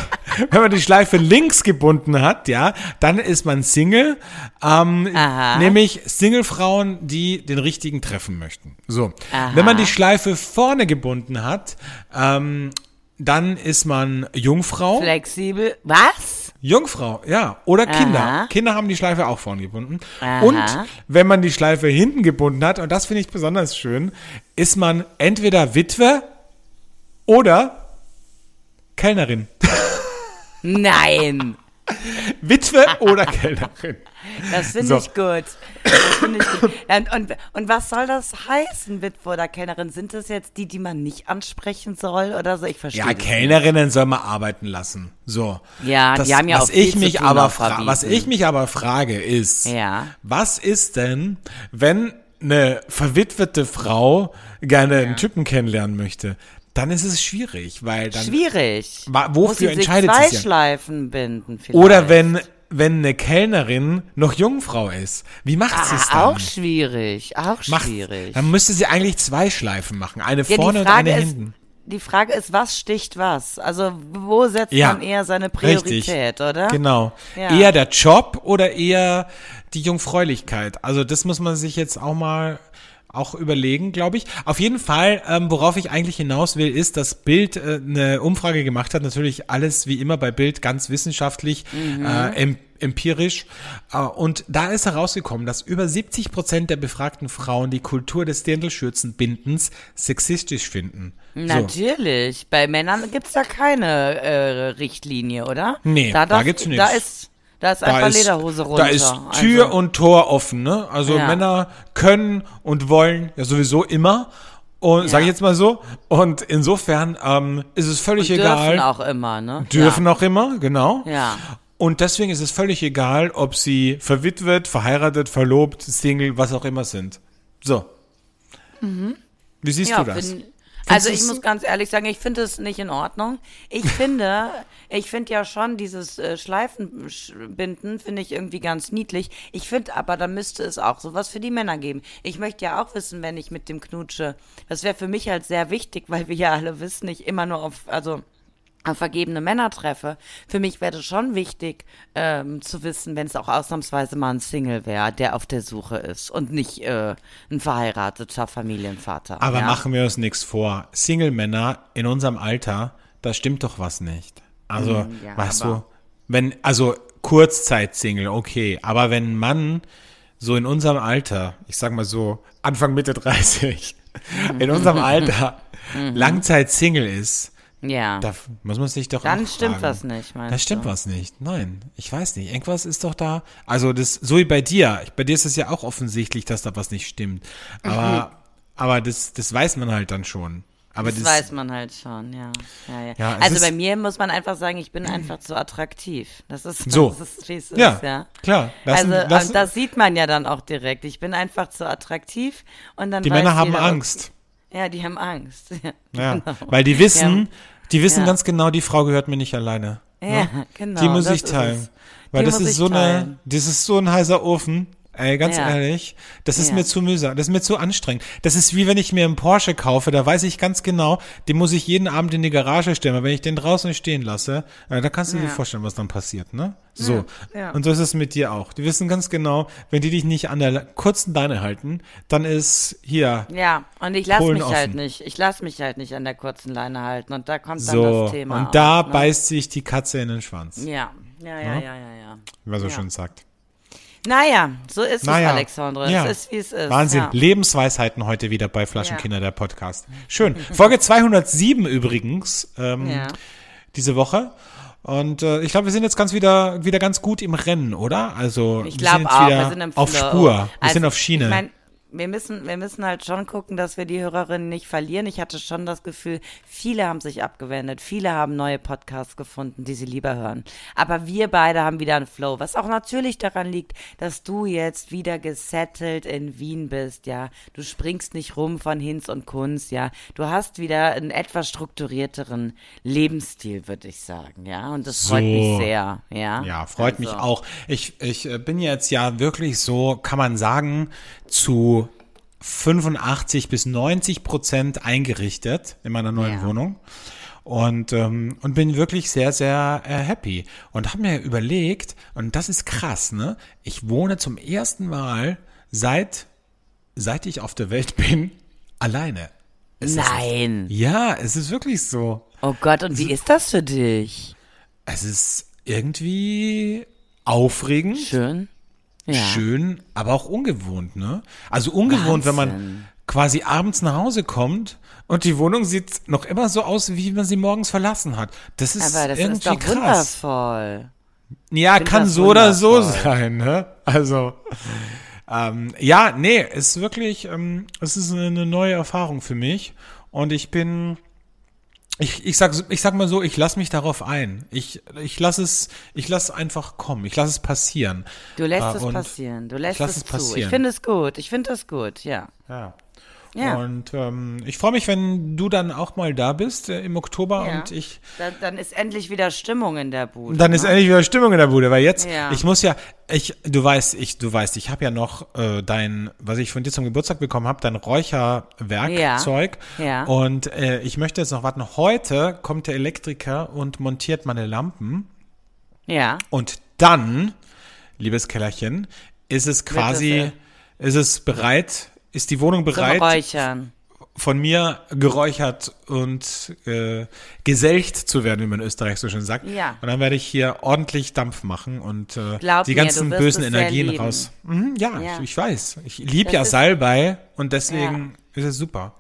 A: wenn man die Schleife links gebunden hat, ja, dann ist man Single, ähm,
B: Aha.
A: nämlich Singlefrauen, die den richtigen treffen möchten. So,
B: Aha.
A: wenn man die Schleife vorne gebunden hat, ähm, dann ist man Jungfrau.
B: Flexibel. Was?
A: Jungfrau, ja. Oder Kinder.
B: Aha.
A: Kinder haben die Schleife auch vorn gebunden.
B: Aha.
A: Und wenn man die Schleife hinten gebunden hat, und das finde ich besonders schön, ist man entweder Witwe oder Kellnerin.
B: Nein. *laughs*
A: Witwe oder Kellnerin.
B: Das finde
A: So.
B: ich gut. Das finde ich gut. *coughs* Und, und, und was soll das heißen, Witwe oder Kellnerin? Sind das jetzt die, die man nicht ansprechen soll oder so? Ich verstehe
A: Ja,
B: das
A: Kellnerinnen soll man arbeiten lassen. So.
B: Ja, die haben ja
A: was
B: auch viel
A: ich mich
B: tun
A: aber Was ich mich aber frage ist,
B: Ja.
A: was ist denn, wenn eine verwitwete Frau gerne einen Typen kennenlernen möchte? Dann ist es schwierig, weil dann
B: Schwierig.
A: Wofür
B: Muss sie sich
A: entscheidet
B: zwei
A: sie's ja?
B: Schleifen binden vielleicht.
A: Oder wenn, wenn eine Kellnerin noch Jungfrau ist. Wie macht sie es dann?
B: Ah, auch schwierig. Auch
A: Macht-
B: schwierig.
A: Dann müsste sie eigentlich zwei Schleifen machen. Eine
B: Ja,
A: vorne und eine
B: ist,
A: hinten.
B: die Frage ist, was sticht was? Also wo setzt
A: Ja,
B: man eher seine
A: richtig.
B: Priorität, oder?
A: Genau.
B: Ja.
A: Eher der Job oder eher die Jungfräulichkeit. Also das muss man sich jetzt auch mal auch überlegen, glaube ich. Auf jeden Fall, ähm, worauf ich eigentlich hinaus will, ist, dass Bild äh, eine Umfrage gemacht hat. Natürlich alles wie immer bei Bild ganz wissenschaftlich, äh, em empirisch. Äh, und da ist herausgekommen, dass über 70 Prozent der befragten Frauen die Kultur des Dirndlschürzenbindens sexistisch finden. So.
B: Natürlich. Bei Männern gibt's da keine äh, Richtlinie, oder?
A: Nee, da
B: darf-
A: gibt's nichts.
B: Da ist, da ist einfach Lederhose runter.
A: Da ist Tür
B: also,
A: und Tor offen, ne? Also
B: Ja.
A: Männer können und wollen ja sowieso immer. Und sage ich jetzt mal so. Und insofern ähm, ist es völlig
B: dürfen
A: egal.
B: auch immer, ne?
A: Dürfen auch immer, genau.
B: Ja.
A: Und deswegen ist es völlig egal, ob sie verwitwet, verheiratet, verlobt, Single, was auch immer sind. So. Wie siehst
B: Mhm. Ja,
A: du das?
B: find- also ich muss ganz ehrlich sagen, ich finde es nicht in Ordnung. Ich finde, *laughs* ich finde ja schon dieses äh, Schleifenbinden finde ich irgendwie ganz niedlich. Ich finde aber, da müsste es auch sowas für die Männer geben. Ich möchte ja auch wissen, wenn ich mit dem knutsche. Das wäre für mich halt sehr wichtig, weil wir ja alle wissen, ich immer nur auf, also vergebene Männer treffe. Für mich wäre das schon wichtig ähm, zu wissen, wenn es auch ausnahmsweise mal ein Single wäre, der auf der Suche ist und nicht äh, ein verheirateter Familienvater.
A: Aber
B: ja?
A: machen wir uns nichts vor. Single-Männer in unserem Alter, da stimmt doch was nicht. Also,
B: Mm, ja,
A: weißt du, wenn, also Kurzzeit-Single, okay, aber wenn ein Mann so in unserem Alter, ich sag mal so, Anfang Mitte 30, *laughs* in unserem Alter *laughs* Langzeit-Single ist,
B: Ja.
A: da muss man sich doch
B: Dann stimmt
A: fragen.
B: was nicht, meinst
A: Da stimmt
B: du?
A: was nicht. Nein, ich weiß nicht. Irgendwas ist doch da. Also das, so wie bei dir. Bei dir ist es ja auch offensichtlich, dass da was nicht stimmt. Aber, *laughs* aber das, das weiß man halt dann schon. Aber
B: das,
A: das,
B: weiß man halt schon, ja. ja, ja.
A: Ja,
B: also bei mir muss man einfach sagen, ich bin einfach zu attraktiv. Das ist
A: So.
B: das ist, wie es
A: Ja,
B: ist, ja.
A: klar. Lassen-
B: also
A: lassen-
B: das sieht man ja dann auch direkt. Ich bin einfach zu attraktiv und dann
A: die Männer haben
B: jeder,
A: Angst.
B: Ja, die haben Angst. Ja, *laughs*
A: Ja,
B: genau.
A: weil die wissen, die wissen
B: Ja.
A: ganz genau, die Frau gehört mir nicht alleine.
B: Ja, *laughs* genau.
A: die muss ich teilen. Weil
B: Die
A: das ist so eine,
B: teilen.
A: das ist so ein heißer Ofen. Ey, ganz
B: Ja.
A: ehrlich, das ist
B: Ja.
A: mir zu mühsam, das ist mir zu anstrengend. Das ist wie wenn ich mir einen Porsche kaufe, da weiß ich ganz genau, den muss ich jeden Abend in die Garage stellen, weil wenn ich den draußen stehen lasse, äh, da kannst du dir
B: Ja.
A: vorstellen, was dann passiert, ne? So.
B: Ja, ja.
A: Und so ist es mit dir auch. Die wissen ganz genau, wenn die dich nicht an der kurzen Leine halten, dann ist hier
B: Ja, und ich lasse mich halt
A: offen.
B: nicht, ich lasse mich halt nicht an der kurzen Leine halten und da kommt dann
A: so.
B: das Thema.
A: Und da
B: auf, ne?
A: beißt sich die Katze in den Schwanz,
B: Ja, ja, ja, ja, ja, ja.
A: wie man so
B: Ja.
A: schön sagt.
B: Naja, so ist
A: Naja.
B: es, Alexandre.
A: Ja.
B: Es ist, wie es ist.
A: Wahnsinn.
B: Ja.
A: Lebensweisheiten heute wieder bei Flaschenkinder, der Podcast. Schön. *laughs* Folge 207 übrigens ähm,
B: Ja.
A: diese Woche. Und äh, ich glaube, wir sind jetzt ganz wieder, wieder ganz gut im Rennen, oder? Also
B: Ich
A: wir sind
B: glaube
A: jetzt
B: auch,
A: wieder
B: wir sind
A: auf. Spur. Wir
B: Also,
A: sind auf Schiene.
B: Ich mein, wir müssen, wir müssen halt schon gucken, dass wir die Hörerinnen nicht verlieren. Ich hatte schon das Gefühl, viele haben sich abgewendet, viele haben neue Podcasts gefunden, die sie lieber hören. Aber wir beide haben wieder einen Flow, was auch natürlich daran liegt, dass du jetzt wieder gesettelt in Wien bist, ja. Du springst nicht rum von Hinz und Kunz, ja. Du hast wieder einen etwas strukturierteren Lebensstil, würde ich sagen, ja. Und das freut
A: So.
B: mich sehr, ja.
A: Ja, freut mich
B: Also.
A: auch. Ich, ich äh, bin jetzt ja wirklich so, kann man sagen, zu 85 bis 90 Prozent eingerichtet in meiner neuen
B: Ja.
A: Wohnung. Und, ähm, und bin wirklich sehr, sehr äh, happy. Und habe mir überlegt, und das ist krass, ne? Ich wohne zum ersten Mal seit, seit ich auf der Welt *laughs* bin, alleine. Ist nicht-
B: Nein.
A: Ja, es ist wirklich so.
B: Oh Gott, und wie ist das für dich?
A: Es ist irgendwie aufregend.
B: Schön. Ja.
A: schön, aber auch ungewohnt, ne? Also ungewohnt, wenn man
B: Wahnsinn.
A: quasi abends nach Hause kommt und die Wohnung sieht noch immer so aus, wie man sie morgens verlassen hat. Das ist
B: Aber das
A: irgendwie
B: ist doch
A: krass.
B: wundervoll.
A: Ja, kann so oder so
B: wundervoll.
A: sein, ne? Also ähm, ja, nee, es ist wirklich, ähm, es ist eine neue Erfahrung für mich und ich bin ich, ich, sag, ich sag mal so, ich lass mich darauf ein. Ich, ich lass es, ich lass einfach kommen. Ich lass es passieren.
B: Du lässt
A: Äh,
B: es passieren. Du lässt es,
A: es
B: zu.
A: passieren.
B: Ich finde es gut. Ich finde es gut, ja.
A: Ja.
B: Ja.
A: Und ähm, ich freue mich, wenn du dann auch mal da bist äh, im Oktober
B: Ja.
A: und ich
B: Dann, dann ist endlich wieder Stimmung in der Bude.
A: dann ist
B: ne?
A: endlich wieder Stimmung in der Bude, weil jetzt,
B: Ja.
A: ich muss ja, ich, du weißt, ich, du weißt, ich habe ja noch äh, dein, was ich von dir zum Geburtstag bekommen habe, dein Räucherwerkzeug.
B: Ja. Ja.
A: Und äh, ich möchte jetzt noch warten. Heute kommt der Elektriker und montiert meine Lampen.
B: Ja.
A: Und dann, liebes Kellerchen, ist es quasi, ist es bereit, ist die Wohnung bereit,
B: Räuchern.
A: von mir geräuchert und äh, geselcht zu werden, wie man in Österreich so schön sagt.
B: Ja.
A: Und dann werde ich hier ordentlich Dampf machen und äh,
B: Glaub
A: die
B: mir,
A: ganzen
B: wirst
A: bösen Energien raus. Mhm, ja,
B: Ja.
A: Ich, ich weiß. Ich liebe ja Salbei und deswegen ist es super.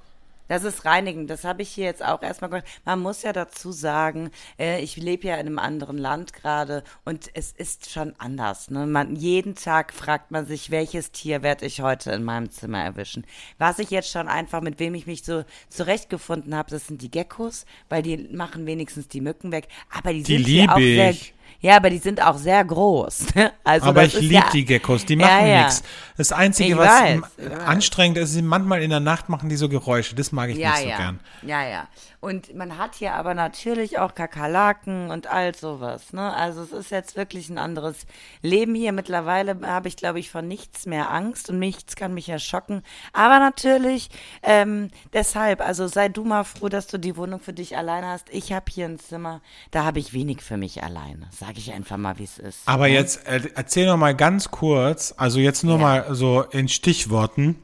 B: Das ist reinigend. Das habe ich hier jetzt auch erstmal gehört. Man muss ja dazu sagen, äh, ich lebe ja in einem anderen Land gerade und es ist schon anders. Ne? Man, jeden Tag fragt man sich, welches Tier werde ich heute in meinem Zimmer erwischen. Was ich jetzt schon einfach, mit wem ich mich so zurechtgefunden habe, das sind die Geckos, weil die machen wenigstens die Mücken weg. Aber die,
A: Die
B: sind hier auch sehr,
A: ich.
B: Ja, aber die sind auch sehr groß. *laughs* Also
A: Aber ich liebe
B: ja,
A: die Geckos, die
B: Ja,
A: machen
B: ja.
A: nichts. Das Einzige,
B: Ich
A: was
B: weiß,
A: anstrengend ist, ist, manchmal in der Nacht machen die so Geräusche. Das mag ich
B: Ja,
A: nicht so
B: ja.
A: gern.
B: Ja, ja. Und man hat hier aber natürlich auch Kakerlaken und all sowas. Ne? Also es ist jetzt wirklich ein anderes Leben hier. Mittlerweile habe ich, glaube ich, von nichts mehr Angst und nichts kann mich erschocken. Aber natürlich ähm, deshalb, also sei du mal froh, dass du die Wohnung für dich alleine hast. Ich habe hier ein Zimmer, da habe ich wenig für mich alleine. Sage ich einfach mal, wie es ist.
A: Aber
B: ne?
A: jetzt äh, erzähl noch mal ganz kurz, also jetzt nur
B: Ja.
A: mal so in Stichworten.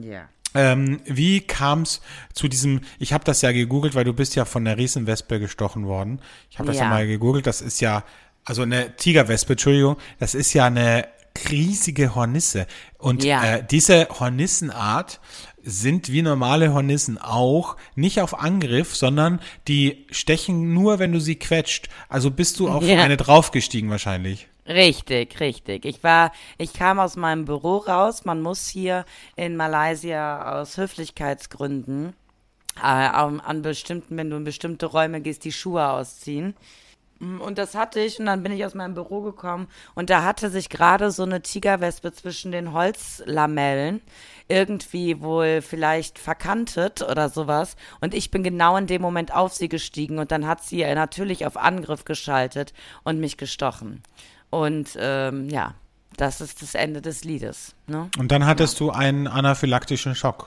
B: Ja.
A: Ähm, wie kam es zu diesem, ich habe das ja gegoogelt, weil du bist ja von der Riesenwespe gestochen worden. Ich habe das ja.
B: Ja.
A: mal gegoogelt, das ist ja, also eine Tigerwespe, Entschuldigung, das ist ja eine riesige Hornisse. Und
B: Ja.
A: äh, diese Hornissenart sind wie normale Hornissen auch nicht auf Angriff, sondern die stechen nur, wenn du sie quetscht. Also bist du auf
B: Ja.
A: eine draufgestiegen wahrscheinlich.
B: Richtig, richtig. Ich war, ich kam aus meinem Büro raus. Man muss hier in Malaysia aus Höflichkeitsgründen äh, an, an bestimmten, wenn du in bestimmte Räume gehst, die Schuhe ausziehen. Mm, Und das hatte ich und dann bin ich aus meinem Büro gekommen und da hatte sich gerade so eine Tigerwespe zwischen den Holzlamellen irgendwie wohl vielleicht verkantet oder sowas und ich bin genau in dem Moment auf sie gestiegen und dann hat sie natürlich auf Angriff geschaltet und mich gestochen. Und ähm, ja, das ist das Ende des Liedes. Ne?
A: Und dann hattest du einen anaphylaktischen Schock.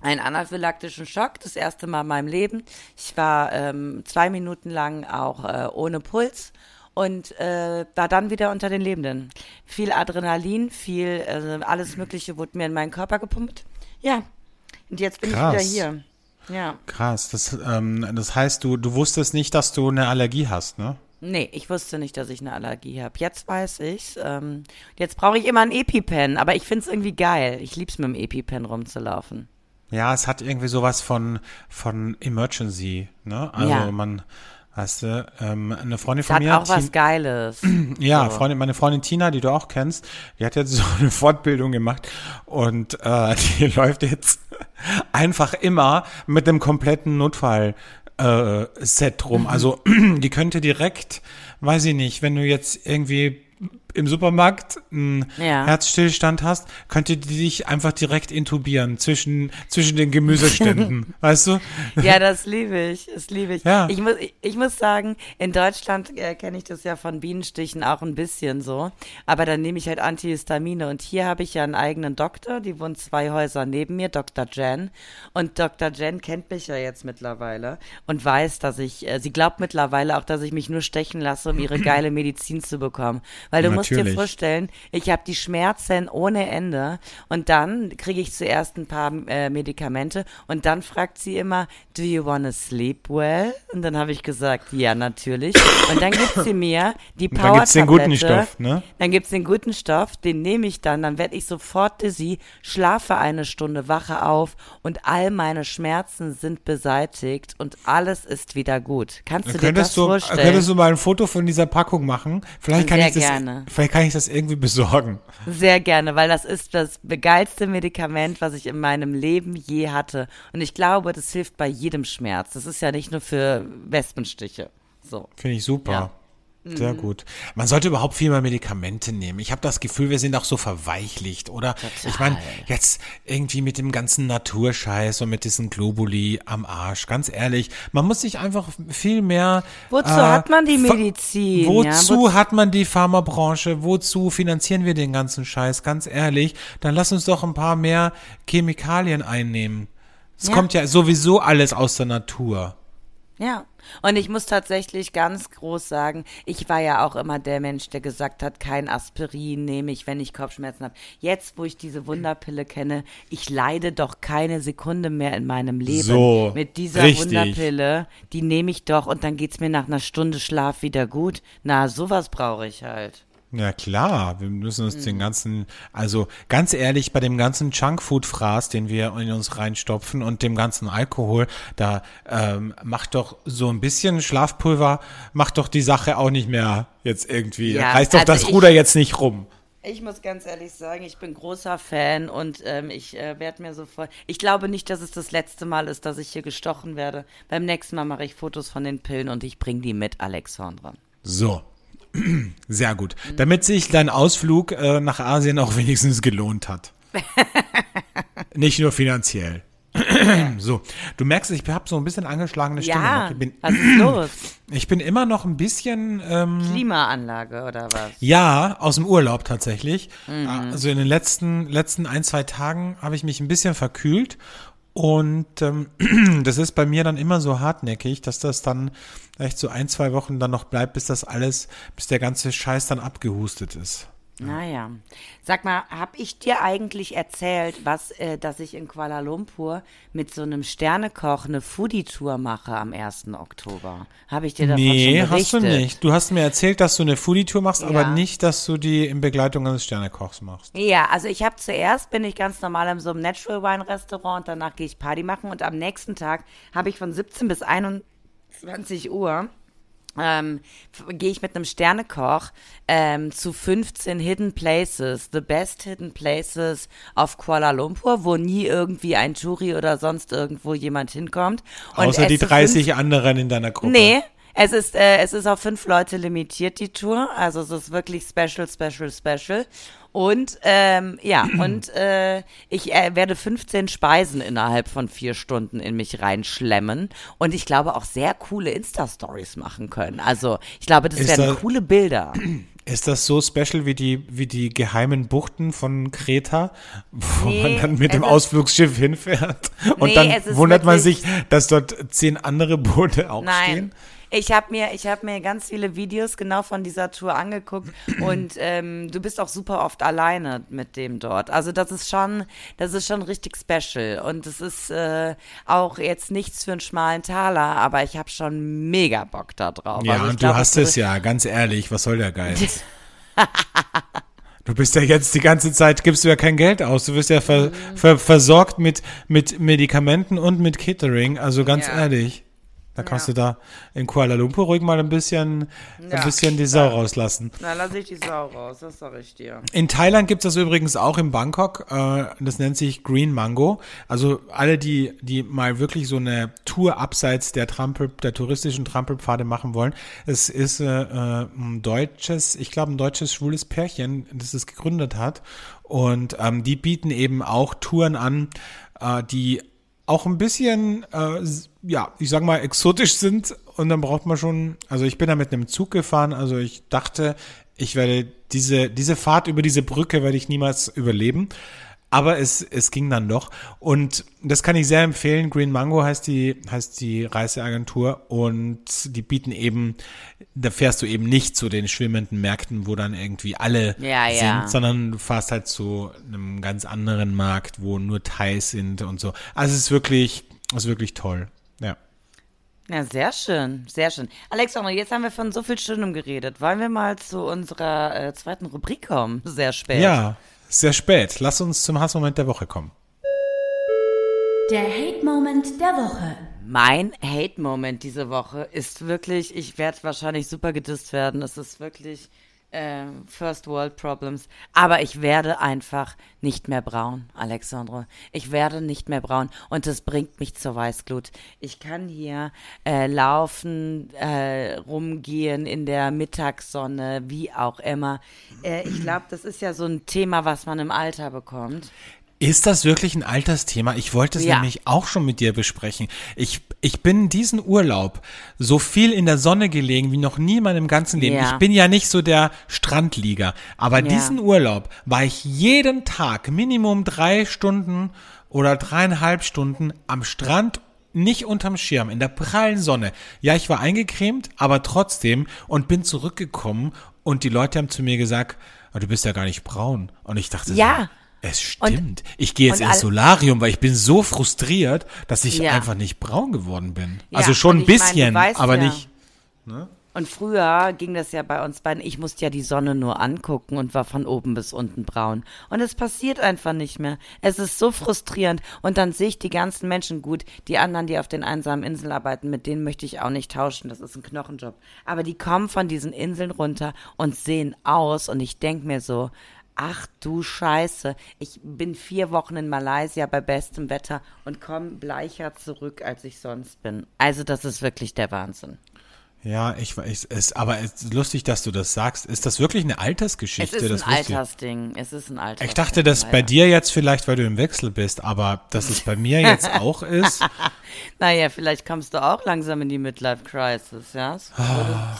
B: Einen anaphylaktischen Schock, das erste Mal in meinem Leben. Ich war ähm, zwei Minuten lang auch äh, ohne Puls und äh, war dann wieder unter den Lebenden. Viel Adrenalin, viel, äh, alles Mögliche wurde mir in meinen Körper gepumpt. Ja, und jetzt bin
A: Krass.
B: ich wieder hier. Ja,
A: Krass, das, ähm, das heißt, du, du wusstest nicht, dass du eine Allergie hast, ne?
B: nee, ich wusste nicht, dass ich eine Allergie habe. Jetzt weiß ich's. Ähm, jetzt brauche ich immer ein EpiPen, aber ich find's irgendwie geil. Ich lieb's mit dem EpiPen rumzulaufen.
A: Ja, es hat irgendwie sowas von, von Emergency, ne? Also
B: Ja.
A: man, weißt du, ähm, eine Freundin von
B: hat
A: mir,
B: auch was
A: Tin-
B: Geiles. *clears throat*
A: ja,
B: so.
A: Freundin, meine Freundin Tina, die du auch kennst, die hat jetzt *laughs* so eine Fortbildung gemacht und äh, *laughs* die läuft jetzt *laughs* einfach immer mit einem kompletten Notfall äh, Set rum. Also *clears throat* die könnte direkt, weiß ich nicht, wenn du jetzt irgendwie im Supermarkt einen
B: Ja.
A: Herzstillstand hast, könnte die dich einfach direkt intubieren zwischen, zwischen den Gemüseständen. *laughs* weißt du?
B: Ja, das liebe ich, das liebe ich.
A: Ja.
B: Ich, muss, ich, ich muss sagen, in Deutschland äh, kenne ich das ja von Bienenstichen auch ein bisschen so, aber dann nehme ich halt Antihistamine und hier habe ich ja einen eigenen Doktor, die wohnt zwei Häuser neben mir, Dr. Jen und Dr. Jen kennt mich ja jetzt mittlerweile und weiß, dass ich, äh, sie glaubt mittlerweile auch, dass ich mich nur stechen lasse, um ihre *clears throat* geile Medizin zu bekommen, weil du musst dir
A: Natürlich.
B: vorstellen, ich habe die Schmerzen ohne Ende und dann kriege ich zuerst ein paar äh, Medikamente und dann fragt sie immer, do you wanna sleep well? Und dann habe ich gesagt, ja, natürlich. Und dann gibt sie mir die
A: Und dann gibt's den guten. Stoff, ne?
B: Dann gibt's den guten Stoff, den nehme ich dann, dann werde ich sofort dizzy, schlafe eine Stunde, wache auf und all meine Schmerzen sind beseitigt und alles ist wieder gut. Kannst du dir das
A: du,
B: vorstellen?
A: könntest du mal ein Foto von dieser Packung machen? Vielleicht kann
B: Sehr
A: ich das,
B: gerne.
A: Vielleicht kann ich das irgendwie besorgen.
B: Sehr gerne, weil das ist das geilste Medikament, was ich in meinem Leben je hatte. Und ich glaube, das hilft bei jedem Schmerz. Das ist ja nicht nur für Wespenstiche. So.
A: Finde ich super.
B: Ja.
A: Sehr gut. Man sollte überhaupt viel mehr Medikamente nehmen. Ich habe das Gefühl, wir sind auch so verweichlicht, oder? Ich meine, jetzt irgendwie mit dem ganzen Naturscheiß und mit diesen Globuli am Arsch. Ganz ehrlich, man muss sich einfach viel mehr.
B: Wozu hat man die Medizin?
A: Wozu
B: ja? Wozu-
A: hat man die Pharmabranche? Wozu finanzieren wir den ganzen Scheiß? Ganz ehrlich, dann lass uns doch ein paar mehr Chemikalien einnehmen. Es
B: Ja.
A: kommt ja sowieso alles aus der Natur.
B: Ja, und ich muss tatsächlich ganz groß sagen, ich war ja auch immer der Mensch, der gesagt hat, kein Aspirin nehme ich, wenn ich Kopfschmerzen habe. Jetzt, wo ich diese Wunderpille kenne, ich leide doch keine Sekunde mehr in meinem Leben.
A: So,
B: Mit dieser
A: richtig.
B: Wunderpille, die nehme ich doch und dann geht's mir nach einer Stunde Schlaf wieder gut. Na, sowas brauche ich halt.
A: Ja klar, wir müssen uns
B: Mhm.
A: den ganzen, also ganz ehrlich, bei dem ganzen Junkfood-Fraß, den wir in uns reinstopfen und dem ganzen Alkohol, da ähm, macht doch so ein bisschen Schlafpulver, macht doch die Sache auch nicht mehr jetzt irgendwie,
B: Ja,
A: reißt doch
B: also
A: das
B: ich-
A: Ruder jetzt nicht rum.
B: Ich muss ganz ehrlich sagen, ich bin großer Fan und ähm, ich äh, werde mir so voll. Ich glaube nicht, dass es das letzte Mal ist, dass ich hier gestochen werde. Beim nächsten Mal mache ich Fotos von den Pillen und ich bringe die mit, Alexandra.
A: So. *clears throat* Sehr gut. Damit sich dein Ausflug äh, nach Asien auch wenigstens gelohnt hat. *laughs* Nicht nur finanziell. *clears throat* so, du merkst, ich habe so ein bisschen angeschlagene Stimme.
B: Ja.
A: Ich bin,
B: was ist los? *clears throat*
A: ich bin immer noch ein bisschen ähm,
B: Klimaanlage oder was?
A: Ja, aus dem Urlaub tatsächlich. Also in den letzten, letzten ein, zwei Tagen habe ich mich ein bisschen verkühlt. Und ähm, *clears throat* das ist bei mir dann immer so hartnäckig, dass das dann echt so ein, zwei Wochen dann noch bleibt, bis das alles, bis der ganze Scheiß dann abgehustet ist.
B: Naja. Sag mal, hab ich dir eigentlich erzählt, was, äh, dass ich in Kuala Lumpur mit so einem Sternekoch eine Foodie-Tour mache am 1. Oktober? Habe ich dir davon
A: nee,
B: schon
A: hast du
B: berichtet?
A: nicht. Du hast mir erzählt, dass du eine Foodie-Tour machst, aber
B: Ja.
A: nicht, dass du die in Begleitung eines Sternekochs machst.
B: Ja, also ich habe zuerst bin ich ganz normal in so einem Natural Wine Restaurant, danach gehe ich Party machen und am nächsten Tag habe ich von 17 bis 21 Uhr ähm, gehe ich mit einem Sternekoch ähm, zu 15 Hidden Places, the best Hidden Places auf Kuala Lumpur, wo nie irgendwie ein Touri oder sonst irgendwo jemand hinkommt. Und
A: Außer die
B: esse
A: 30 anderen in deiner Gruppe.
B: Nee, es ist, äh, es ist auf fünf Leute limitiert, die Tour. Also es ist wirklich special, special, special. Und ähm, ja, und äh, ich äh, werde 15 Speisen innerhalb von vier Stunden in mich reinschlemmen und ich glaube auch sehr coole Insta-Stories machen können. Also ich glaube, das
A: Ist
B: werden
A: da-
B: coole Bilder. *clears throat*
A: Ist das so special wie die, wie die geheimen Buchten von Kreta, wo
B: Nee,
A: man dann mit dem Ausflugsschiff hinfährt? Und
B: Nee,
A: dann wundert man sich, dass dort zehn andere Boote auch
B: Nein.
A: stehen?
B: Ich habe mir, ich habe mir ganz viele Videos genau von dieser Tour angeguckt *clears throat* und ähm, du bist auch super oft alleine mit dem dort. Also das ist schon, das ist schon richtig special und es ist äh, auch jetzt nichts für einen schmalen Taler, aber ich habe schon mega Bock da drauf.
A: Ja,
B: also
A: und du
B: glaub,
A: hast
B: wird-
A: es ja, ganz ehrlich, was soll der Geiz? *laughs* Du bist ja jetzt die ganze Zeit, gibst du ja kein Geld aus. Du wirst ja ver,
B: Mhm.
A: ver, versorgt mit, mit Medikamenten und mit Catering. Also ganz
B: Ja.
A: ehrlich, da kannst
B: Ja.
A: du da in Kuala Lumpur ruhig mal ein bisschen, ein
B: Ja.
A: bisschen die Sau rauslassen.
B: Na, lass ich die Sau raus, das sag ich dir.
A: In Thailand gibt es das übrigens auch in Bangkok. Äh, das nennt sich Green Mango. Also alle, die, die mal wirklich so eine Tour abseits der Trampel, der touristischen Trampelpfade machen wollen. Es ist äh, äh, ein deutsches, ich glaube ein deutsches schwules Pärchen, das es gegründet hat. Und ähm, die bieten eben auch Touren an, äh, die auch ein bisschen, äh, ja, ich sag mal, exotisch sind. Und dann braucht man schon, also ich bin da mit einem Zug gefahren, also ich dachte, ich werde diese, diese Fahrt über diese Brücke werde ich niemals überleben. Aber es, es ging dann doch. Und das kann ich sehr empfehlen. Green Mango heißt die, heißt die Reiseagentur. Und die bieten eben, da fährst du eben nicht zu den schwimmenden Märkten, wo dann irgendwie alle
B: Ja,
A: sind,
B: ja.
A: sondern du fährst halt zu einem ganz anderen Markt, wo nur Thais sind und so. Also es ist wirklich, es ist wirklich toll. Ja.
B: Ja, sehr schön, sehr schön. Alexandra, jetzt haben wir von so viel Schönem geredet. Wollen wir mal zu unserer äh, zweiten Rubrik kommen? Sehr spät.
A: Ja, sehr spät. Lass uns zum Hassmoment der Woche kommen.
C: Der Hate-Moment der Woche.
B: Mein Hate-Moment diese Woche ist wirklich, ich werde wahrscheinlich super gedisst werden. Es ist wirklich äh, First World Problems. Aber ich werde einfach nicht mehr braun, Alexandre. Ich werde nicht mehr braun und das bringt mich zur Weißglut. Ich kann hier äh, laufen, äh, rumgehen in der Mittagssonne, wie auch immer. Äh, ich glaube, das ist ja so ein Thema, was man im Alter bekommt.
A: Ist das wirklich ein Altersthema? Ich wollte es
B: Ja.
A: nämlich auch schon mit dir besprechen. Ich, ich bin diesen Urlaub so viel in der Sonne gelegen wie noch nie in meinem ganzen Leben.
B: Ja.
A: Ich bin ja nicht so der Strandlieger. Aber
B: Ja.
A: diesen Urlaub war ich jeden Tag Minimum drei Stunden oder dreieinhalb Stunden am Strand nicht unterm Schirm, in der prallen Sonne. Ja, ich war eingecremt, aber trotzdem und bin zurückgekommen und die Leute haben zu mir gesagt, "Ah, du bist ja gar nicht braun. Und ich dachte
B: Ja.
A: Es stimmt. ich gehe jetzt
B: und
A: ins Solarium, weil ich bin so frustriert, dass ich
B: Ja.
A: einfach nicht braun geworden bin.
B: Ja,
A: also schon ein
B: und
A: bisschen,
B: weißt
A: aber
B: ja.
A: nicht.
B: Und früher ging das ja bei uns beiden. Ich musste ja die Sonne nur angucken und war von oben bis unten braun. Und es passiert einfach nicht mehr. Es ist so frustrierend. Und dann sehe ich die ganzen Menschen gut. Die anderen, die auf den einsamen Inseln arbeiten, mit denen möchte ich auch nicht tauschen. Das ist ein Knochenjob. Aber die kommen von diesen Inseln runter und sehen aus. Und ich denke mir so, ach du Scheiße. Ich bin vier Wochen in Malaysia bei bestem Wetter und komme bleicher zurück, als ich sonst bin. Also das ist wirklich der Wahnsinn.
A: Ja, ich weiß, es, aber es ist lustig, dass du das sagst. Ist das wirklich eine
B: Es
A: Altersgeschichte?
B: ist
A: das
B: ein Altersding. Es ist ein Altersding.
A: Ich dachte, dass bei
B: leider.
A: dir jetzt vielleicht, weil du im Wechsel bist, aber dass es bei mir jetzt *laughs* auch ist. *laughs*
B: Naja, vielleicht kommst du auch langsam in die Midlife Crisis, ja? Es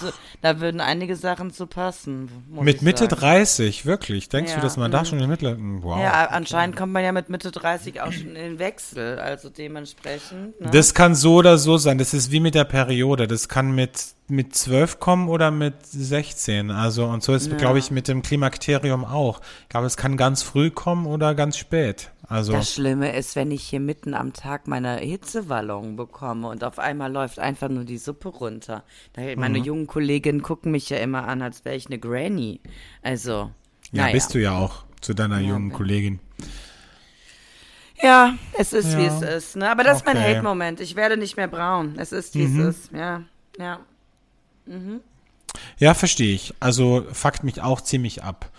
B: würde da würden einige Sachen zu passen.
A: Ah. Mit Mitte
B: sagen.
A: 30, wirklich. Denkst du,
B: Ja,
A: dass man da schon in Mitte. Wow.
B: Ja, anscheinend kommt man ja mit Mitte 30 auch schon in den Wechsel. Also dementsprechend. Ne?
A: Das kann so oder so sein. Das ist wie mit der Periode. Das kann mit, mit 12 kommen oder mit 16. Also, und so ist,
B: Ja.
A: glaube ich, mit dem Klimakterium auch. Ich glaube, es kann ganz früh kommen oder ganz spät. Also,
B: Das Schlimme ist, wenn ich hier mitten am Tag meine Hitzewallung bekomme und auf einmal läuft einfach nur die Suppe runter. Meine
A: Mhm.
B: jungen Kolleginnen gucken mich ja immer an, als wäre ich eine Granny. Also,
A: ja,
B: naja.
A: bist du ja auch zu deiner jungen
B: bin-
A: Kollegin.
B: Ja, es ist, wie
A: Ja.
B: es ist. Ne? Aber das ist mein
A: Okay.
B: Hate-Moment. Ich werde nicht mehr braun. Es ist, wie
A: Mhm.
B: es ist. Ja, ja.
A: Ja, verstehe ich. Also fuckt mich auch ziemlich ab.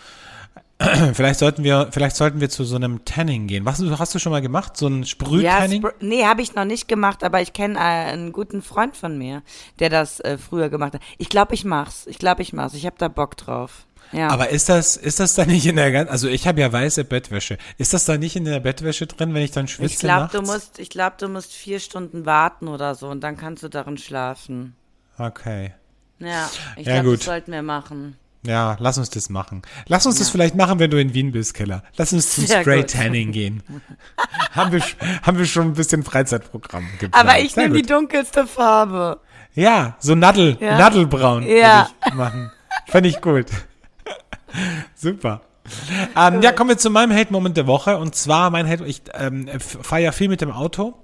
A: *clears throat* Vielleicht sollten wir, vielleicht sollten wir zu so einem Tanning gehen. Was hast du schon mal gemacht? So ein
B: Ja,
A: Sprühtanning?
B: Spr- nee, habe ich noch nicht gemacht, aber ich kenne äh, einen guten Freund von mir, der das äh, früher gemacht hat. Ich glaube, ich mach's. Ich glaube, ich mach's. Ich habe da Bock drauf. Ja.
A: Aber ist das, ist das da nicht in der ganzen, also ich habe ja weiße Bettwäsche. Ist das da nicht in der Bettwäsche drin, wenn ich dann schwitze
B: ich glaube, du musst, ich glaube, du musst vier Stunden warten oder so und dann kannst du darin schlafen.
A: Okay.
B: Ja, ich
A: Ja,
B: glaube, das sollten wir machen.
A: Ja, lass uns das machen. Lass uns das vielleicht machen, wenn du in Wien bist, Keller. Lass uns zum
B: Sehr
A: Spray
B: gut.
A: Tanning gehen. *laughs* haben, wir, haben wir schon ein bisschen Freizeitprogramm geplant.
B: Aber ich nehme die dunkelste Farbe.
A: Ja, so Nadel,
B: Ja.
A: Nadelbraun
B: Ja.
A: würde ich machen. Fand ich gut. *laughs* Super. Ähm, ja, kommen wir zu meinem Hate-Moment der Woche. Und zwar mein Hate, ich ähm, fahre ja viel mit dem Auto.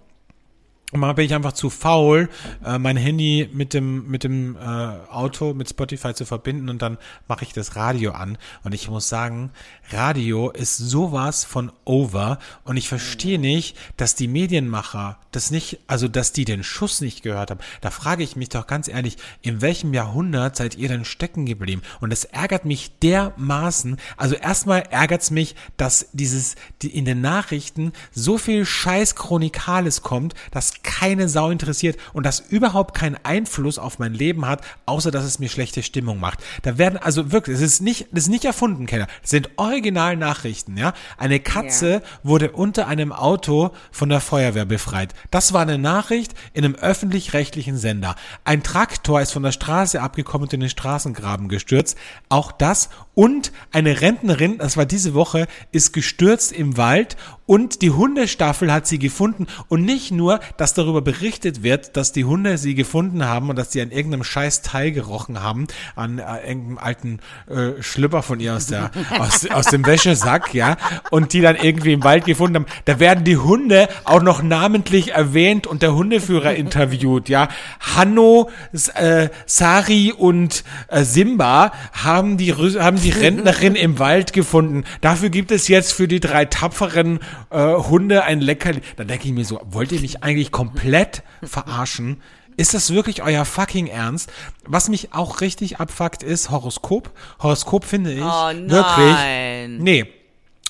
A: Und manchmal bin ich einfach zu faul, äh, mein Handy mit dem, mit dem äh, Auto, mit Spotify zu verbinden und dann mache ich das Radio an. Und ich muss sagen, Radio ist sowas von over. Und ich verstehe nicht, dass die Medienmacher das nicht, also dass die den Schuss nicht gehört haben. Da frage ich mich doch ganz ehrlich, in welchem Jahrhundert seid ihr denn stecken geblieben? Und es ärgert mich dermaßen. Also erstmal ärgert es mich, dass dieses, die, in den Nachrichten so viel Scheiß Chronikales kommt, dass keine Sau interessiert und das überhaupt keinen Einfluss auf mein Leben hat, außer dass es mir schlechte Stimmung macht. Da werden also wirklich, es ist nicht, das ist nicht erfunden, Kenner. Das sind original Nachrichten, ja. Eine Katze wurde unter einem Auto von der Feuerwehr befreit. Das war eine Nachricht in einem öffentlich-rechtlichen Sender. Ein Traktor ist von der Straße abgekommen und in den Straßengraben gestürzt. Auch das und eine Rentnerin, das war diese Woche, ist gestürzt im Wald und die Hundestaffel hat sie gefunden und nicht nur, dass darüber berichtet wird, dass die Hunde sie gefunden haben und dass sie an irgendeinem scheiß Teil gerochen haben, an äh, irgendeinem alten äh, Schlüpper von ihr aus der *laughs* aus, aus dem Wäschesack, ja, und die dann irgendwie im Wald gefunden haben. Da werden die Hunde auch noch namentlich erwähnt und der Hundeführer interviewt, ja. Hanno, äh, Sari und äh, Simba haben die haben die Rentnerin im Wald gefunden. Dafür gibt es jetzt für die drei tapferen äh, Hunde ein Leckerli. Da denke ich mir so, wollt ihr mich eigentlich komplett verarschen? Ist das wirklich euer fucking Ernst? Was mich auch richtig abfuckt ist Horoskop. Horoskop finde ich
B: Oh
A: wirklich.
B: nein.
A: Nee.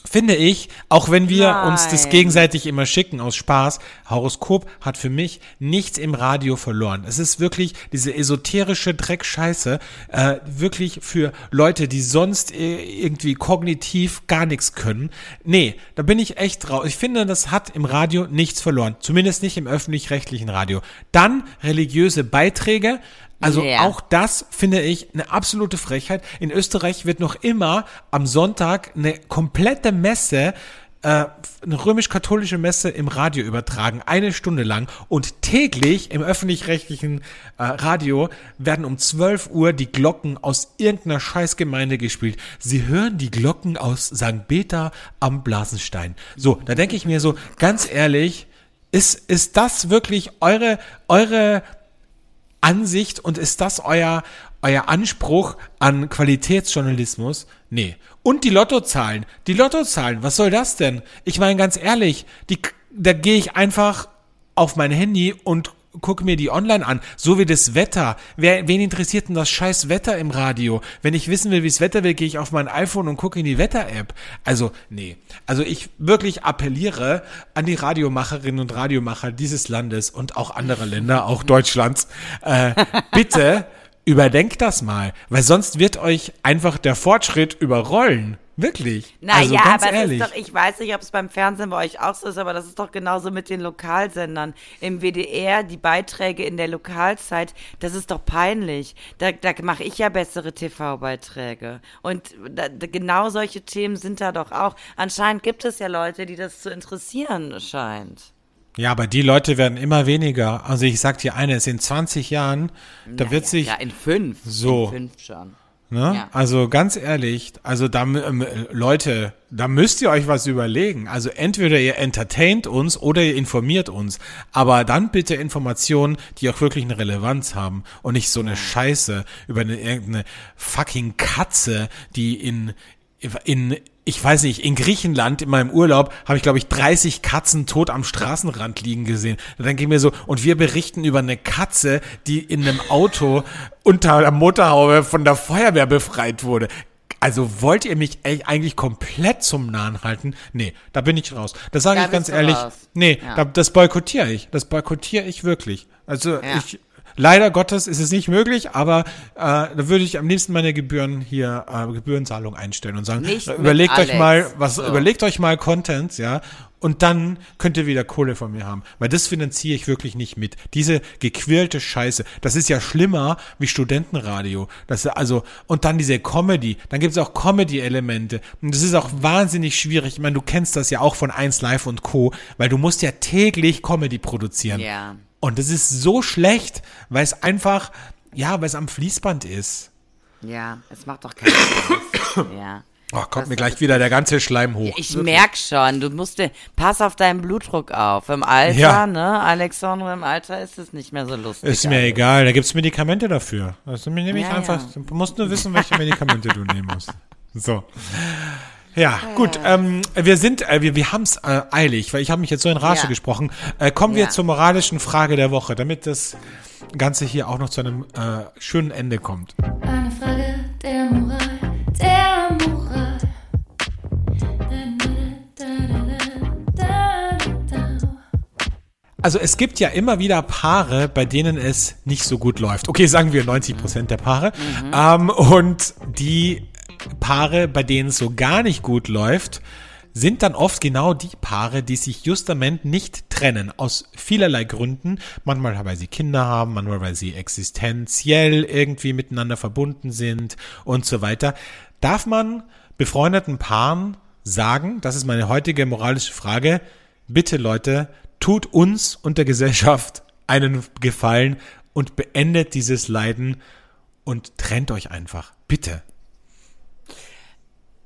A: Finde ich, auch wenn wir uns das
B: Nein.
A: gegenseitig immer schicken aus Spaß, Horoskop hat für mich nichts im Radio verloren. Es ist wirklich diese esoterische Dreckscheiße, äh, wirklich für Leute, die sonst äh, irgendwie kognitiv gar nichts können. Nee, da bin ich echt drauf. Ich finde, das hat im Radio nichts verloren. Zumindest nicht im öffentlich-rechtlichen Radio. Dann religiöse Beiträge, also
B: Ja.
A: auch das finde ich eine absolute Frechheit. In Österreich wird noch immer am Sonntag eine komplette Messe, äh, eine römisch-katholische Messe im Radio übertragen, eine Stunde lang. Und täglich im öffentlich-rechtlichen äh, Radio werden um 12 Uhr die Glocken aus irgendeiner Scheißgemeinde gespielt. Sie hören die Glocken aus St. Peter am Blasenstein. So, da denke ich mir so, ganz ehrlich, ist, ist das wirklich eure, eure Ansicht und ist das euer, euer Anspruch an Qualitätsjournalismus? Nee. Und die Lottozahlen. Die Lottozahlen, was soll das denn? Ich meine ganz ehrlich, die, da gehe ich einfach auf mein Handy und gucke mir die online an. So wie das Wetter. Wer, wen interessiert denn das scheiß Wetter im Radio? Wenn ich wissen will, wie das Wetter wird, gehe ich auf mein iPhone und gucke in die Wetter-App. Also, nee. Also ich wirklich appelliere an die Radiomacherinnen und Radiomacher dieses Landes und auch anderer Länder, auch Deutschlands. Äh, *laughs* bitte überdenkt das mal, weil sonst wird euch einfach der Fortschritt überrollen. Wirklich.
B: Naja,
A: also ganz
B: aber
A: ehrlich.
B: doch, ich weiß nicht, ob es beim Fernsehen bei euch auch so ist, aber das ist doch genauso mit den Lokalsendern. Im WDR, die Beiträge in der Lokalzeit, das ist doch peinlich. Da, da mache ich ja bessere TV-Beiträge. Und da, da, genau solche Themen sind da doch auch. Anscheinend gibt es ja Leute, die das zu interessieren scheint.
A: Ja, aber die Leute werden immer weniger. Also ich sag dir eines, in 20 Jahren, da wird sich,
B: Ja, in fünf.
A: So.
B: In fünf schon.
A: Ne?
B: ja.
A: Also ganz ehrlich, also da, ähm, Leute, da müsst ihr euch was überlegen. Also entweder ihr entertaint uns oder ihr informiert uns. Aber dann bitte Informationen, die auch wirklich eine Relevanz haben und nicht so eine Scheiße über eine irgendeine fucking Katze, die in, in, ich weiß nicht, in Griechenland in meinem Urlaub habe ich, glaube ich, 30 Katzen tot am Straßenrand liegen gesehen. Da denke ich mir so, und wir berichten über eine Katze, die in einem Auto unter der Motorhaube von der Feuerwehr befreit wurde. Also wollt ihr mich echt eigentlich komplett zum Nahen halten? Nee, da bin ich raus. Das sage
B: Da
A: ich ganz ehrlich.
B: raus.
A: Nee,
B: Ja.
A: da, das boykottiere ich. Das boykottiere ich wirklich. Also
B: Ja.
A: ich, leider Gottes ist es nicht möglich, aber äh, da würde ich am liebsten meine Gebühren hier, äh, Gebührenzahlung einstellen und sagen,
B: Nicht
A: überlegt euch mal, was,
B: So.
A: überlegt euch mal Content, ja, und dann könnt ihr wieder Kohle von mir haben. Weil das finanziere ich wirklich nicht mit. Diese gequirlte Scheiße. Das ist ja schlimmer wie Studentenradio. Das ist also, und dann diese Comedy. Dann gibt es auch Comedy-Elemente. Und das ist auch wahnsinnig schwierig. Ich meine, du kennst das ja auch von 1 Live und Co., weil du musst ja täglich Comedy produzieren.
B: Ja.
A: Und das ist so schlecht, weil es einfach, ja, weil es am Fließband ist.
B: Ja, es macht doch keinen Spaß. ja.
A: Oh, kommt
B: Das
A: mir gleich wieder der ganze Schleim hoch.
B: Ich merk schon, du musst dir, pass auf deinen Blutdruck auf. Im Alter,
A: Ja.
B: ne, Alexandre, im Alter ist es nicht mehr so lustig.
A: Ist mir
B: alles.
A: egal, da gibt's Medikamente dafür. Also nehme ich
B: Ja,
A: einfach,
B: ja.
A: du musst nur wissen, welche Medikamente du nehmen musst. So. Ja, gut, ähm, wir sind, äh, wir, wir haben's äh, eilig, weil ich habe mich jetzt so in Rage
B: Ja.
A: gesprochen. Äh, kommen wir
B: Ja.
A: zur moralischen Frage der Woche, damit das Ganze hier auch noch zu einem äh, schönen Ende kommt.
C: Eine Frage der Moral, der Moral.
A: Also es gibt ja immer wieder Paare, bei denen es nicht so gut läuft. Okay, sagen wir 90 Prozent der Paare. Ähm, und die Paare, bei denen es so gar nicht gut läuft, sind dann oft genau die Paare, die sich justament nicht trennen. Aus vielerlei Gründen. Manchmal, weil sie Kinder haben, manchmal, weil sie existenziell irgendwie miteinander verbunden sind und so weiter. Darf man befreundeten Paaren sagen, das ist meine heutige moralische Frage, bitte Leute, tut uns und der Gesellschaft einen Gefallen und beendet dieses Leiden und trennt euch einfach. Bitte.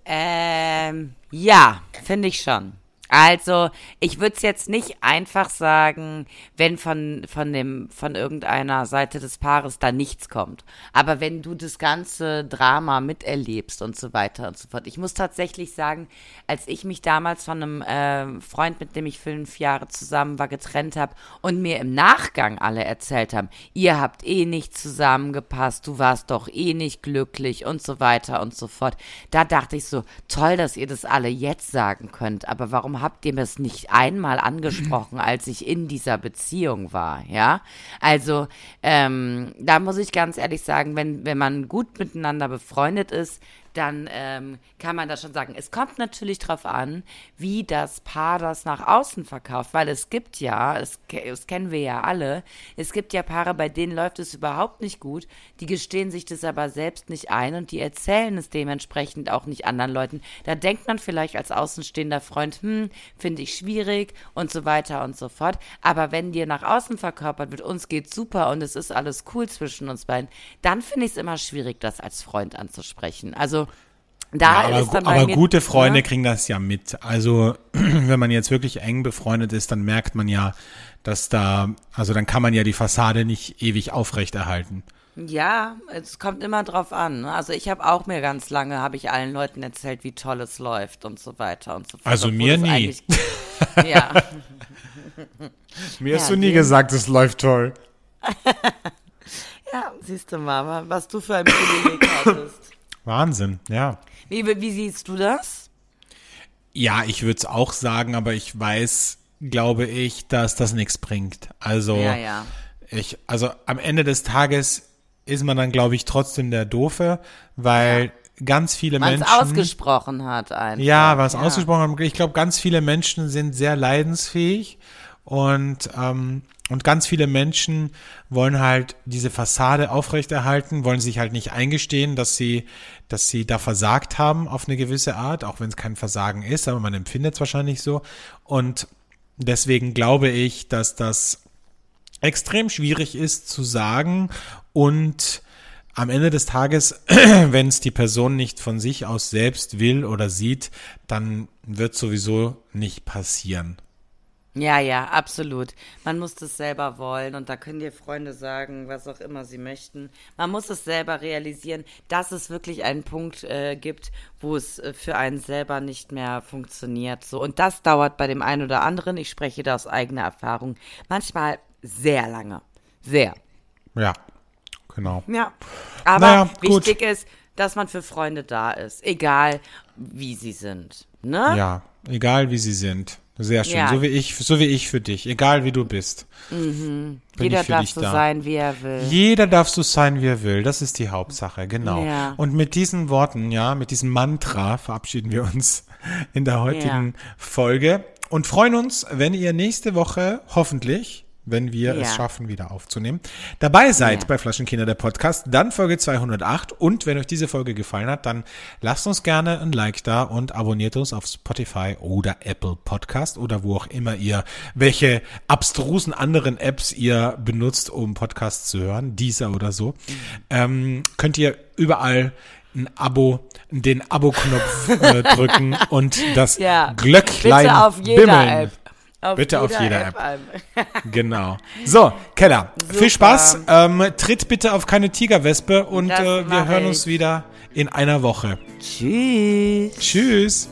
B: Ähm, ja, finde ich schon. Also, ich würde es jetzt nicht einfach sagen, wenn von, von, dem, von irgendeiner Seite des Paares da nichts kommt. Aber wenn du das ganze Drama miterlebst und so weiter und so fort. Ich muss tatsächlich sagen, als ich mich damals von einem äh, Freund, mit dem ich fünf Jahre zusammen war, getrennt habe und mir im Nachgang alle erzählt haben, ihr habt eh nicht zusammengepasst, du warst doch eh nicht glücklich und so weiter und so fort. Da dachte ich so, toll, dass ihr das alle jetzt sagen könnt, aber warum habt ihr mir es nicht einmal angesprochen, *clears throat* als ich in dieser Beziehung war, ja? Also, ähm, da muss ich ganz ehrlich sagen, wenn, wenn man gut miteinander befreundet ist, dann ähm, kann man das schon sagen. Es kommt natürlich darauf an, wie das Paar das nach außen verkauft, weil es gibt ja, es, das kennen wir ja alle, es gibt ja Paare, bei denen läuft es überhaupt nicht gut, die gestehen sich das aber selbst nicht ein und die erzählen es dementsprechend auch nicht anderen Leuten. Da denkt man vielleicht als außenstehender Freund, hm, finde ich schwierig und so weiter und so fort. Aber wenn dir nach außen verkörpert wird, uns geht's super und es ist alles cool zwischen uns beiden, dann finde ich es immer schwierig, das als Freund anzusprechen. Also da
A: Ja,
B: ist
A: aber, aber gute Freunde
B: ne?
A: kriegen das ja mit. Also, *clears throat* wenn man jetzt wirklich eng befreundet ist, dann merkt man ja, dass da, also dann kann man ja die Fassade nicht ewig aufrechterhalten.
B: Ja, es kommt immer drauf an. ne? Also ich habe auch mir ganz lange, habe ich allen Leuten erzählt, wie toll es läuft und so weiter und so fort.
A: Also mir nie. *laughs*
B: Ja,
A: Mir hast
B: Ja,
A: du nie gesagt, es läuft toll. *laughs*
B: ja, siehst du, Mama, was du für ein Privileg hattest.
A: Wahnsinn, ja.
B: Wie, wie siehst du das?
A: Ja, ich würde es auch sagen, aber ich weiß, glaube ich, dass das nichts bringt. Also,
B: Ja, ja.
A: ich, also am Ende des Tages ist man dann, glaube ich, trotzdem der Doofe, weil ganz viele
B: Man es
A: Menschen.
B: ausgesprochen hat einfach.
A: Ja, was ausgesprochen haben. Ich glaube, ganz viele Menschen sind sehr leidensfähig und, ähm, und ganz viele Menschen wollen halt diese Fassade aufrechterhalten, wollen sich halt nicht eingestehen, dass sie, dass sie da versagt haben auf eine gewisse Art, auch wenn es kein Versagen ist, aber man empfindet es wahrscheinlich so. Und deswegen glaube ich, dass das extrem schwierig ist zu sagen und am Ende des Tages, *clears throat* wenn es die Person nicht von sich aus selbst will oder sieht, dann wird sowieso nicht passieren.
B: Ja, ja, absolut. Man muss das selber wollen und da können dir Freunde sagen, was auch immer sie möchten. Man muss es selber realisieren, dass es wirklich einen Punkt äh, gibt, wo es äh, für einen selber nicht mehr funktioniert. So und das dauert bei dem einen oder anderen. Ich spreche da aus eigener Erfahrung. Manchmal sehr lange, sehr.
A: Ja, genau.
B: Ja. Aber
A: Naja, gut.
B: wichtig ist, dass man für Freunde da ist, egal wie sie sind. Ne?
A: Ja, egal wie sie sind. Sehr schön.
B: Ja.
A: So wie ich, so wie ich für dich. Egal wie du bist. Bin
B: Jeder darf so
A: da.
B: sein, wie er will.
A: Jeder darf so sein, wie er will. Das ist die Hauptsache, genau.
B: Ja.
A: Und mit diesen Worten, ja, mit diesem Mantra verabschieden wir uns in der heutigen Folge und freuen uns, wenn ihr nächste Woche hoffentlich, wenn wir es
B: Ja.
A: schaffen, wieder aufzunehmen, dabei seid
B: Ja.
A: bei Flaschenkinder der Podcast, dann Folge 208 und wenn euch diese Folge gefallen hat, dann lasst uns gerne ein Like da und abonniert uns auf Spotify oder Apple Podcast oder wo auch immer ihr, welche abstrusen anderen Apps ihr benutzt, um Podcasts zu hören, dieser oder so, ähm, könnt ihr überall ein Abo, den Abo-Knopf äh, *laughs* drücken und das
B: Ja.
A: Glöcklein
B: Bitte auf jeder
A: bimmeln.
B: App. Auf
A: Bitte auf jeder App.
B: an. *laughs*
A: Genau. So, Keller, viel
B: Super.
A: Spaß. Ähm, tritt bitte auf keine Tigerwespe und äh, wir hören
B: ich.
A: uns wieder in einer Woche.
B: Tschüss.
A: Tschüss.